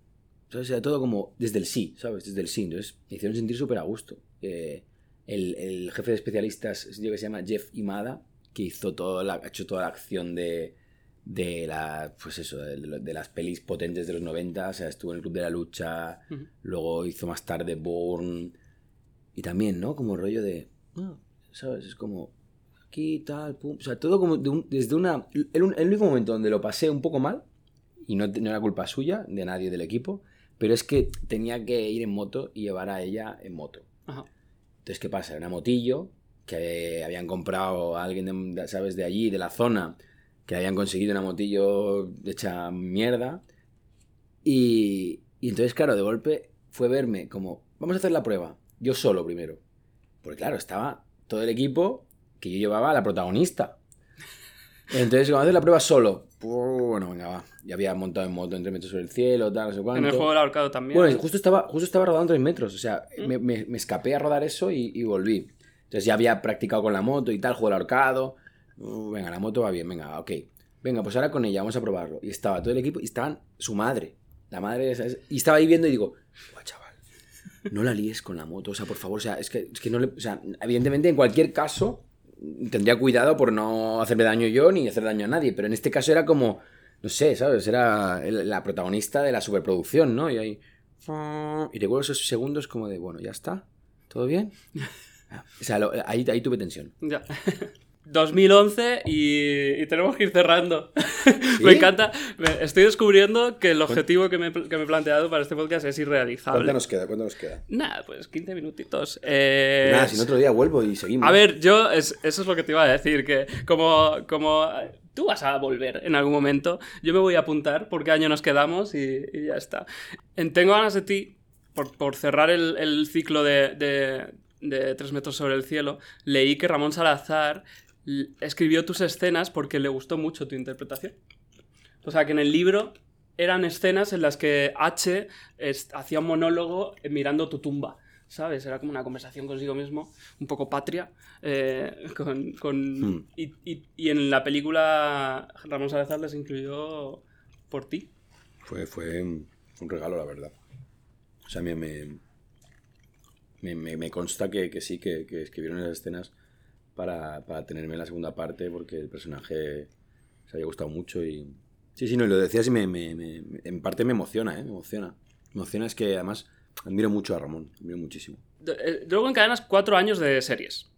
¿Sabes? Era todo como desde el sí, ¿sabes? Desde el sí. Entonces me hicieron sentir súper a gusto. Eh, el, el jefe de especialistas es un tío que se llama Jeff Imada, que hizo todo la, ha hecho toda la acción de, de la, pues eso, de, de las pelis potentes de los 90, o sea, estuvo en el Club de la Lucha, luego hizo más tarde Bourne, y también, ¿no? Como rollo de, ¿sabes? Es como, aquí, tal, pum, o sea, todo como de un- desde una, el, el único momento donde lo pasé un poco mal, y no, no era culpa suya, de nadie del equipo, pero es que tenía que ir en moto y llevar a ella en moto. Ajá. Entonces, ¿qué pasa? Era una motillo que habían comprado a alguien, de, ¿sabes? De allí, de la zona, que habían conseguido una motillo hecha mierda. Y, y entonces, claro, de golpe fue verme como, vamos a hacer la prueba. Yo solo primero. Porque claro, estaba todo el equipo que yo llevaba a la protagonista. Entonces, a hacer la prueba solo. Bueno, venga, va. Ya había montado en moto en metros sobre el cielo, tal, no sé cuánto. En el juego del ahorcado también. Bueno, justo estaba, justo estaba rodando 3 metros, o sea, Mm. me, me- me escapé a rodar eso y, y volví. Entonces ya había practicado con la moto y tal, juego al ahorcado. Uh, venga, la moto va bien, venga, ok. Venga, pues ahora con ella, vamos a probarlo. Y estaba todo el equipo y estaban su madre, la madre, ¿sabes? y estaba ahí viendo y digo, "Buah, chaval, no la líes con la moto, o sea, por favor, o sea, es que, es que no le, o sea, evidentemente en cualquier caso tendría cuidado por no hacerme daño yo ni hacer daño a nadie, pero en este caso era como, no sé, ¿sabes? Era la protagonista de la superproducción, ¿no? Y ahí... Y recuerdo esos segundos como de, bueno, ya está, ¿todo bien? O sea, lo- ahí, ahí tuve tensión. Ya. 2011 y, y tenemos que ir cerrando. me encanta. me- estoy descubriendo que el objetivo que me, que me he planteado para este podcast es irrealizable. queda? ¿Cuánto nos queda? Nada, pues 15 minutitos. Eh, Nada, si no otro día vuelvo y seguimos. A ver, yo, es- eso es lo que te iba a decir, que como, como tú vas a volver en algún momento. Yo me voy a apuntar por qué año nos quedamos y, y ya está. En Tengo ganas de ti, por, por cerrar el, el ciclo de, de, de Tres metros sobre el cielo, leí que Ramón Salazar escribió tus escenas porque le gustó mucho tu interpretación. O sea, que en el libro eran escenas en las que H hacía un monólogo eh, mirando tu tumba. ¿Sabes? Era como una conversación consigo mismo, un poco patria. eh, con, con- Hmm. y, y- y en la película Ramón Salazar les incluyó por ti. Fue, fue un regalo, la verdad. O sea, me, me, me- me consta que, que sí, que, que escribieron esas escenas para, para tenerme en la segunda parte porque el personaje se había gustado mucho y... Sí, sí, no, y lo decías y me, me- me- me- en parte me emociona, ¿eh? Me emociona. Me emociona es que además admiro mucho a Ramón, admiro muchísimo. De- eh, Luego encadenas cuatro años de series.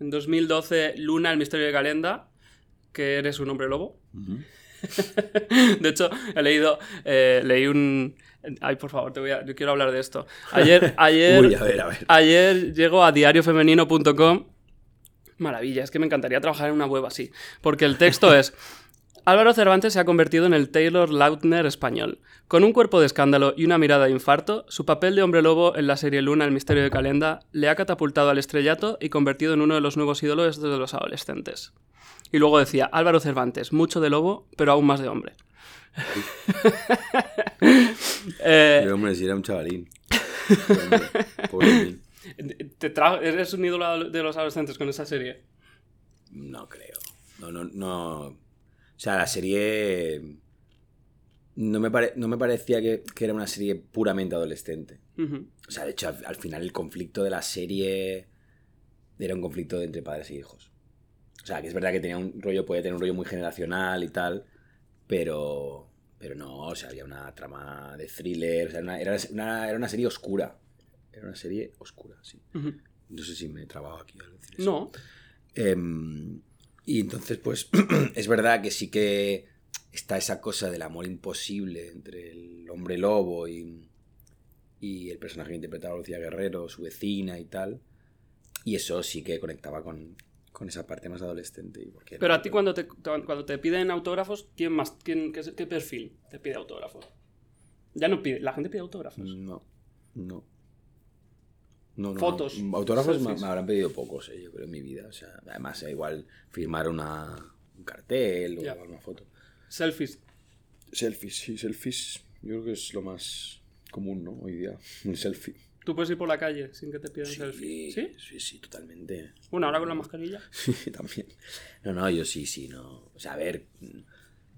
En 2012, Luna, el misterio de Calenda, que eres un hombre lobo. De hecho, he leído, eh, leí un... Ay, por favor, te voy a, yo quiero hablar de esto. Ayer, ayer, Uy, a ver, a ver. ayer llego a diariofemenino.com. Maravilla, es que me encantaría trabajar en una web así. Porque el texto es... Álvaro Cervantes se ha convertido en el Taylor Lautner español. Con un cuerpo de escándalo y una mirada de infarto, su papel de hombre lobo en la serie Luna, el misterio de Calenda, le ha catapultado al estrellato y convertido en uno de los nuevos ídolos de los adolescentes. Y luego decía, Álvaro Cervantes, mucho de lobo, pero aún más de hombre. Eh, hombre, si era un chavalín. Hombre, pobre mí. Te ¿Eres un ídolo de los adolescentes con esa serie? No creo. No, no, no. O sea, la serie. No me, pare- no me parecía que, que era una serie puramente adolescente. O sea, de hecho, al, al final el conflicto de la serie era un conflicto entre padres y hijos. O sea, que es verdad que tenía un rollo, podía tener un rollo muy generacional y tal, pero. Pero no, o sea, había una trama de thriller, o sea, una- era, una, era una serie oscura. Era una serie oscura, sí. No sé si me he trabado aquí al decir eso. No. Em, y entonces, pues, es verdad que sí que está esa cosa del amor imposible entre el hombre lobo y, y el personaje que interpretaba Lucía Guerrero, su vecina y tal. Y eso sí que conectaba con, con esa parte más adolescente. y porque Pero a ti cuando te, cuando te piden autógrafos, ¿quién más? Quién, qué, qué perfil te pide autógrafos? Ya no pide, la gente pide autógrafos. No, no. No, no, Fotos. Autógrafos me, selfies. me habrán pedido pocos, eh, yo creo, en mi vida. O sea, además, eh, igual firmar una, un cartel o Ya. una foto. Selfies. Selfies, sí, selfies. Yo creo que es lo más común, ¿no? Hoy día, un selfie. Tú puedes ir por la calle sin que te pidan Sí, selfie. ¿Sí? sí, sí, totalmente. Bueno, ahora con la mascarilla. Sí, también. No, no, yo sí, sí, no. O sea, a ver,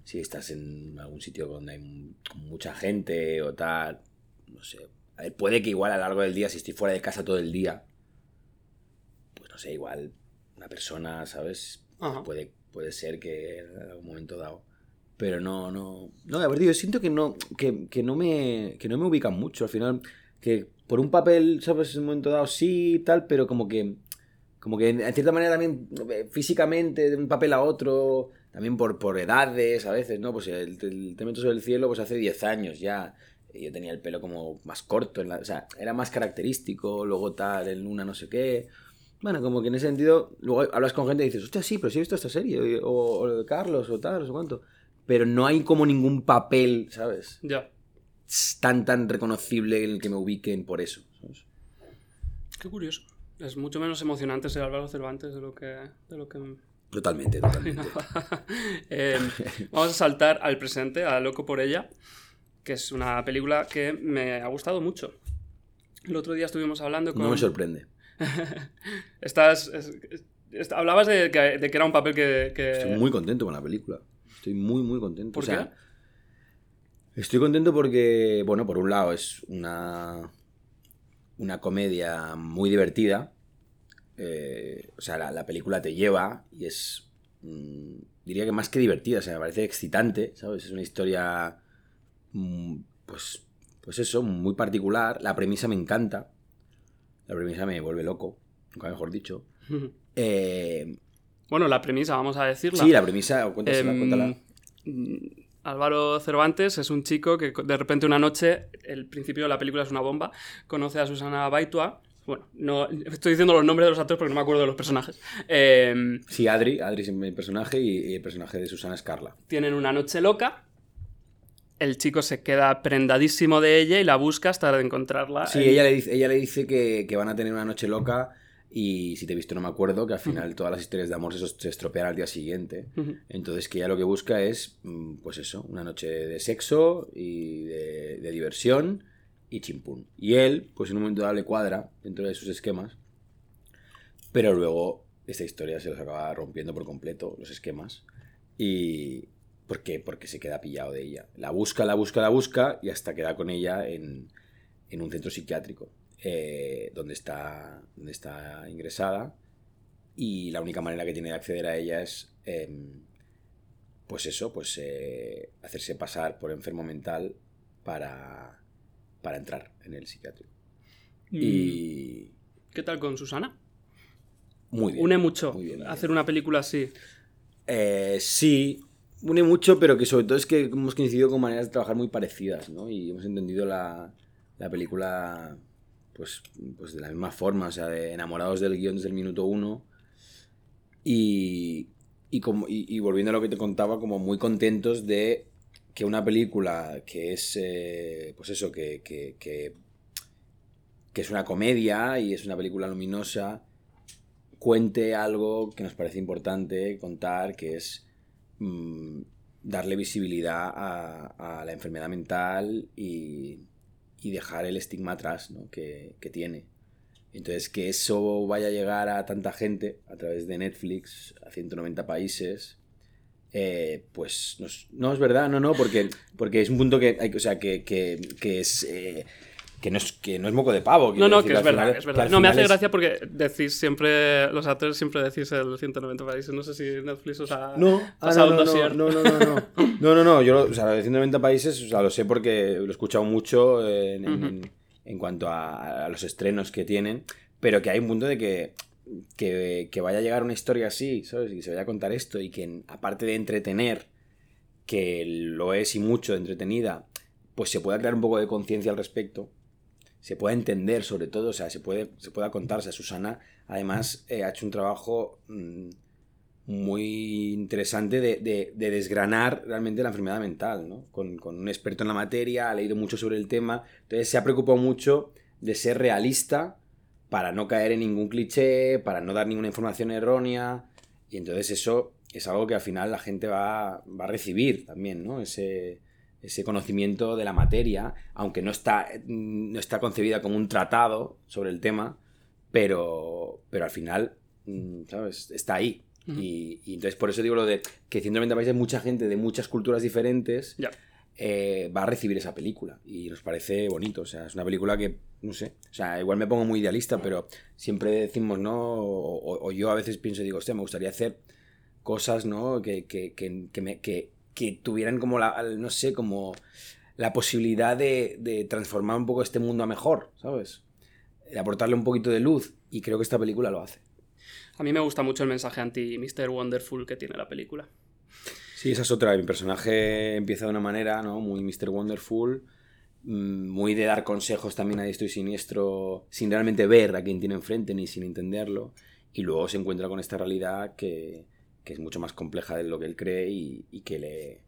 si estás en algún sitio donde hay mucha gente o tal, no sé. A ver, puede que igual a lo largo del día, si estoy fuera de casa todo el día, pues no sé, igual una persona, ¿sabes? Ajá. Puede, puede ser que en algún momento dado. Pero no, no. No, de verdad, yo siento que no, que, que no me. que no me ubican mucho. Al final, que por un papel, ¿sabes? En un momento dado sí y tal, pero como que. Como que en cierta manera también físicamente, de un papel a otro, también por, por edades a veces, ¿no? Pues el, el Te meto sobre el cielo, pues hace 10 años ya. Yo tenía el pelo como más corto, en la- o sea, era más característico, luego tal, en una no sé qué. Bueno, como que en ese sentido, luego hablas con gente y dices, hostia, sí, pero sí he visto esta serie, o, o lo de Carlos, o tal, o sé cuánto. Pero no hay como ningún papel, ¿sabes? Ya. Tan, tan reconocible en el que me ubiquen por eso, ¿sabes? Qué curioso. Es mucho menos emocionante ser Álvaro Cervantes de lo que. De lo que... Totalmente, totalmente. Eh, vamos a saltar al presente, a Loco por ella, que es una película que me ha gustado mucho. El otro día estuvimos hablando con. No me sorprende. Estás. es- es- hablabas de que, de que era un papel que. que- Estoy muy contento con la película. Estoy muy, muy contento. ¿Por o sea, Estoy contento porque, bueno, por un lado es una, una comedia muy divertida. Eh, o sea, la, la película te lleva y es, mm, diría que más que divertida, o sea, me parece excitante, ¿sabes? Es una historia, pues, pues eso, muy particular. La premisa me encanta. La premisa me vuelve loco, nunca mejor dicho. Eh, Bueno, la premisa, vamos a decirla. sí, la premisa, cuéntasela, Em, cuéntala. mm, Álvaro Cervantes es un chico que de repente una noche, el principio de la película es una bomba, conoce a Susana Baitua Bueno, no, estoy diciendo los nombres de los actores porque no me acuerdo de los personajes. Eh, Sí, Adri, Adri es mi personaje y, y el personaje de Susana es Carla. tienen una noche loca. El chico se queda prendadísimo de ella y la busca hasta encontrarla. Sí, ella le dice, ella le dice que, que van a tener una noche loca y si te he visto no me acuerdo, que al final todas las historias de amor se, se estropean al día siguiente. Entonces que ella lo que busca es, mm, pues eso, una noche de sexo y de, de diversión y chimpún. Y él, pues en un momento dado le cuadra dentro de sus esquemas, pero luego esta historia se los acaba rompiendo por completo, los esquemas. Y... ¿Por qué? Porque se queda pillado de ella. La busca, la busca, la busca y hasta queda con ella en, en un centro psiquiátrico eh, donde, está, donde está ingresada y la única manera que tiene de acceder a ella es em, pues eso, pues eh, hacerse pasar por enfermo mental para, para entrar en el psiquiátrico. Y ¿Qué tal con Susana? muy bien. Une mucho muy bien, muy bien. hacer una película así. Eh, sí, une mucho, pero que sobre todo es que hemos coincidido con maneras de trabajar muy parecidas, ¿no? Y hemos entendido la, la película pues, pues de la misma forma, o sea, de enamorados del guion desde el minuto uno. Y, y, como, y, volviendo a lo que te contaba, como muy contentos de que una película que es, eh, pues eso, que, que, que, que es una comedia y es una película luminosa, cuente algo que nos parece importante contar, que es mm, darle visibilidad a, la enfermedad mental y, y dejar el estigma atrás que, tiene. Entonces, que eso vaya a llegar a tanta gente a través de Netflix, a 190 países, eh, pues no es, verdad, no, no, porque, porque es un punto que, hay, o sea, que es... eh, que no, es, que no es moco de pavo. No, no, decir, que es verdad, final- es verdad. No, me hace es- gracia porque decís siempre, los actores siempre decís el 190 países. No sé si Netflix os ha No, ah, no, un no, dossier. no, no, no, no, no. No, no, yo lo- o sea, lo de 190 países, o sea, lo sé porque lo he escuchado mucho en, en- cuanto a, a los estrenos que tienen, pero que hay un punto de que, que, que vaya a llegar una historia así, ¿sabes? Y se vaya a contar esto y que aparte de entretener, que lo es y mucho entretenida, pues se pueda crear un poco de conciencia al respecto, se pueda entender sobre todo, o sea, se, puede, se pueda contar. O Susana además eh, ha hecho un trabajo mm, muy interesante de, de- de desgranar realmente la enfermedad mental, ¿no? Con, con un experto en la materia, ha leído mucho sobre el tema, entonces se ha preocupado mucho de ser realista para no caer en ningún cliché, para no dar ninguna información errónea, y entonces eso es algo que al final la gente va, va a recibir también, ¿no? Ese, ese conocimiento de la materia, aunque no está, no está concebida como un tratado sobre el tema, pero, pero al final, mm, ¿sabes? Está ahí. Y, y entonces por eso digo lo de que 190 países, mucha gente de muchas culturas diferentes eh, va a recibir esa película y nos parece bonito. O sea, es una película que, no sé, o sea, igual me pongo muy idealista, pero siempre decimos, ¿no? O, o- o yo a veces pienso y digo, hostia, me gustaría hacer cosas, ¿no? Que, que, que, que me- que- que tuvieran como la, no sé, como la posibilidad de, de transformar un poco este mundo a mejor, ¿sabes? De aportarle un poquito de luz y creo que esta película lo hace. A mí me gusta mucho el mensaje anti-Mr. Wonderful que tiene la película. Sí, esa es otra. Mi personaje empieza de una manera, ¿no? Muy Mr. Wonderful, mm, muy de dar consejos también a diestro y siniestro, sin realmente ver a quien tiene enfrente ni sin entenderlo. Y luego se encuentra con esta realidad que, que es mucho más compleja de lo que él cree y, y que le,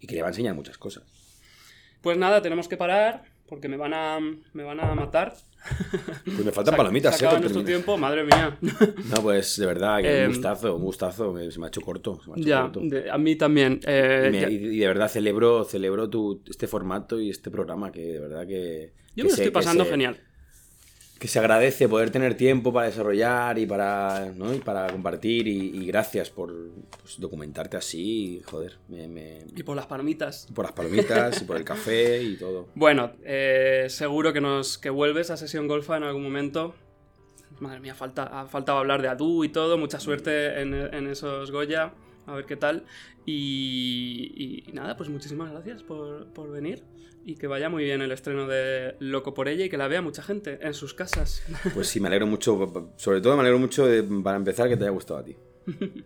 y que le va a enseñar muchas cosas. Pues nada, tenemos que parar porque me van a, me van a matar. Pues me faltan palomitas, se ¿eh? acaba por nuestro tiempo, madre mía. No, pues de verdad, que Em, un gustazo, un gustazo. se me ha hecho corto. Ha hecho ya, corto. de- a mí también. eh, Y, me- de verdad celebro, celebro tu, este formato y este programa que de verdad que... yo que me lo estoy pasando se- genial. Que se agradece poder tener tiempo para desarrollar y para, ¿no? y para compartir y, y gracias por pues, documentarte así, y, joder, me, me- Y por las palomitas. por las palomitas y por el café y todo. Bueno, eh, seguro que nos que vuelves a sesión golfa en algún momento. Madre mía, falta, ha faltado hablar de Adu y todo. Mucha suerte en, en esos Goya. A ver qué tal. Y, y nada, pues muchísimas gracias por, por venir. Y que vaya muy bien el estreno de Loco por ella y que la vea mucha gente en sus casas. Pues sí, me alegro mucho, sobre todo me alegro mucho de- para empezar que te haya gustado a ti.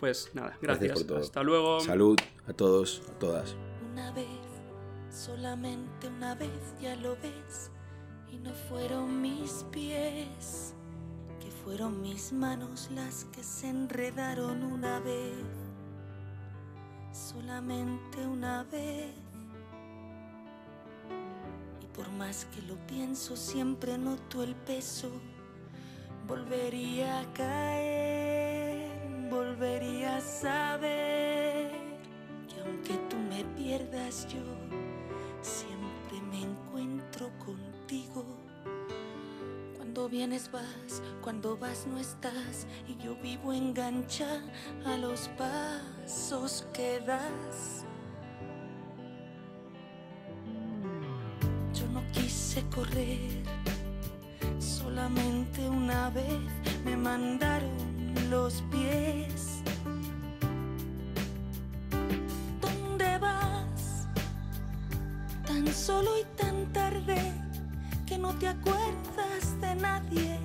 Pues nada, Gracias gracias. por todo. Hasta luego. Salud a todos, a todas. Una vez, solamente una vez, ya lo ves. Y no fueron mis pies, que fueron mis manos las que se enredaron una vez, solamente una vez. Por más que lo pienso, siempre noto el peso. Volvería a caer, volvería a saber que aunque tú me pierdas yo, siempre me encuentro contigo. Cuando vienes vas, cuando vas no estás y yo vivo engancha a los pasos que das. Correr, solamente una vez me mandaron los pies. ¿Dónde vas? Tan solo y tan tarde que no te acuerdas de nadie.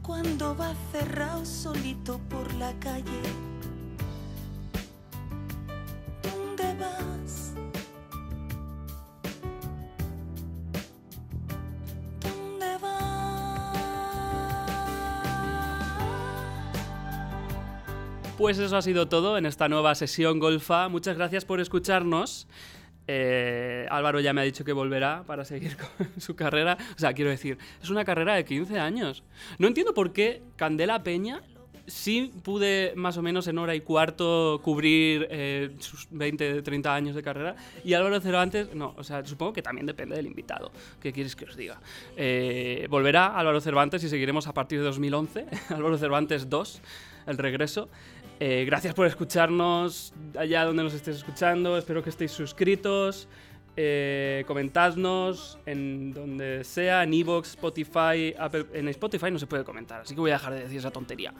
Cuando vas cerrado solito por la calle. Pues eso ha sido todo en esta nueva sesión Golfa. Muchas gracias por escucharnos. Eh, Álvaro ya me ha dicho que volverá para seguir con su carrera. O sea, quiero decir, es una carrera de 15 años. No entiendo por qué Candela Peña sí pude más o menos en hora y cuarto cubrir eh, sus 20, 30 años de carrera y Álvaro Cervantes, no, o sea, supongo que también depende del invitado. ¿Qué quieres que os diga? Eh, volverá Álvaro Cervantes y seguiremos a partir de 2011, Álvaro Cervantes 2, el regreso. Eh, gracias por escucharnos allá donde nos estéis escuchando. Espero que estéis suscritos. Eh, comentadnos en donde sea, en Evox, Spotify, Apple. En Spotify no se puede comentar, así que voy a dejar de decir esa tontería.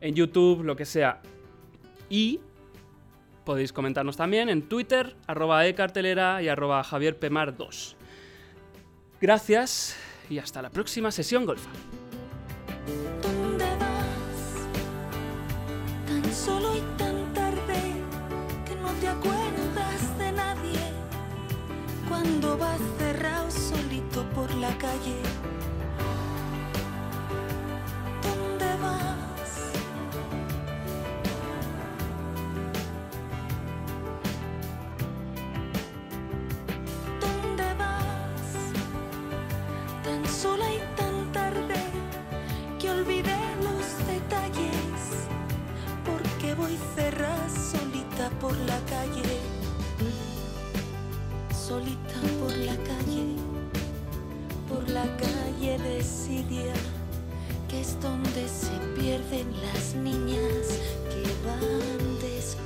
En YouTube, lo que sea. Y podéis comentarnos también en Twitter, arroba ecartelera y arroba javierpemar2. Gracias y hasta la próxima sesión golfa. Cuando vas cerrado solito por la calle. ¿Dónde vas? ¿Dónde vas? Tan sola y tan tarde que olvidé los detalles porque voy cerrada solita por la calle solita por la calle por la calle de Siria que es donde se pierden las niñas que van descalzas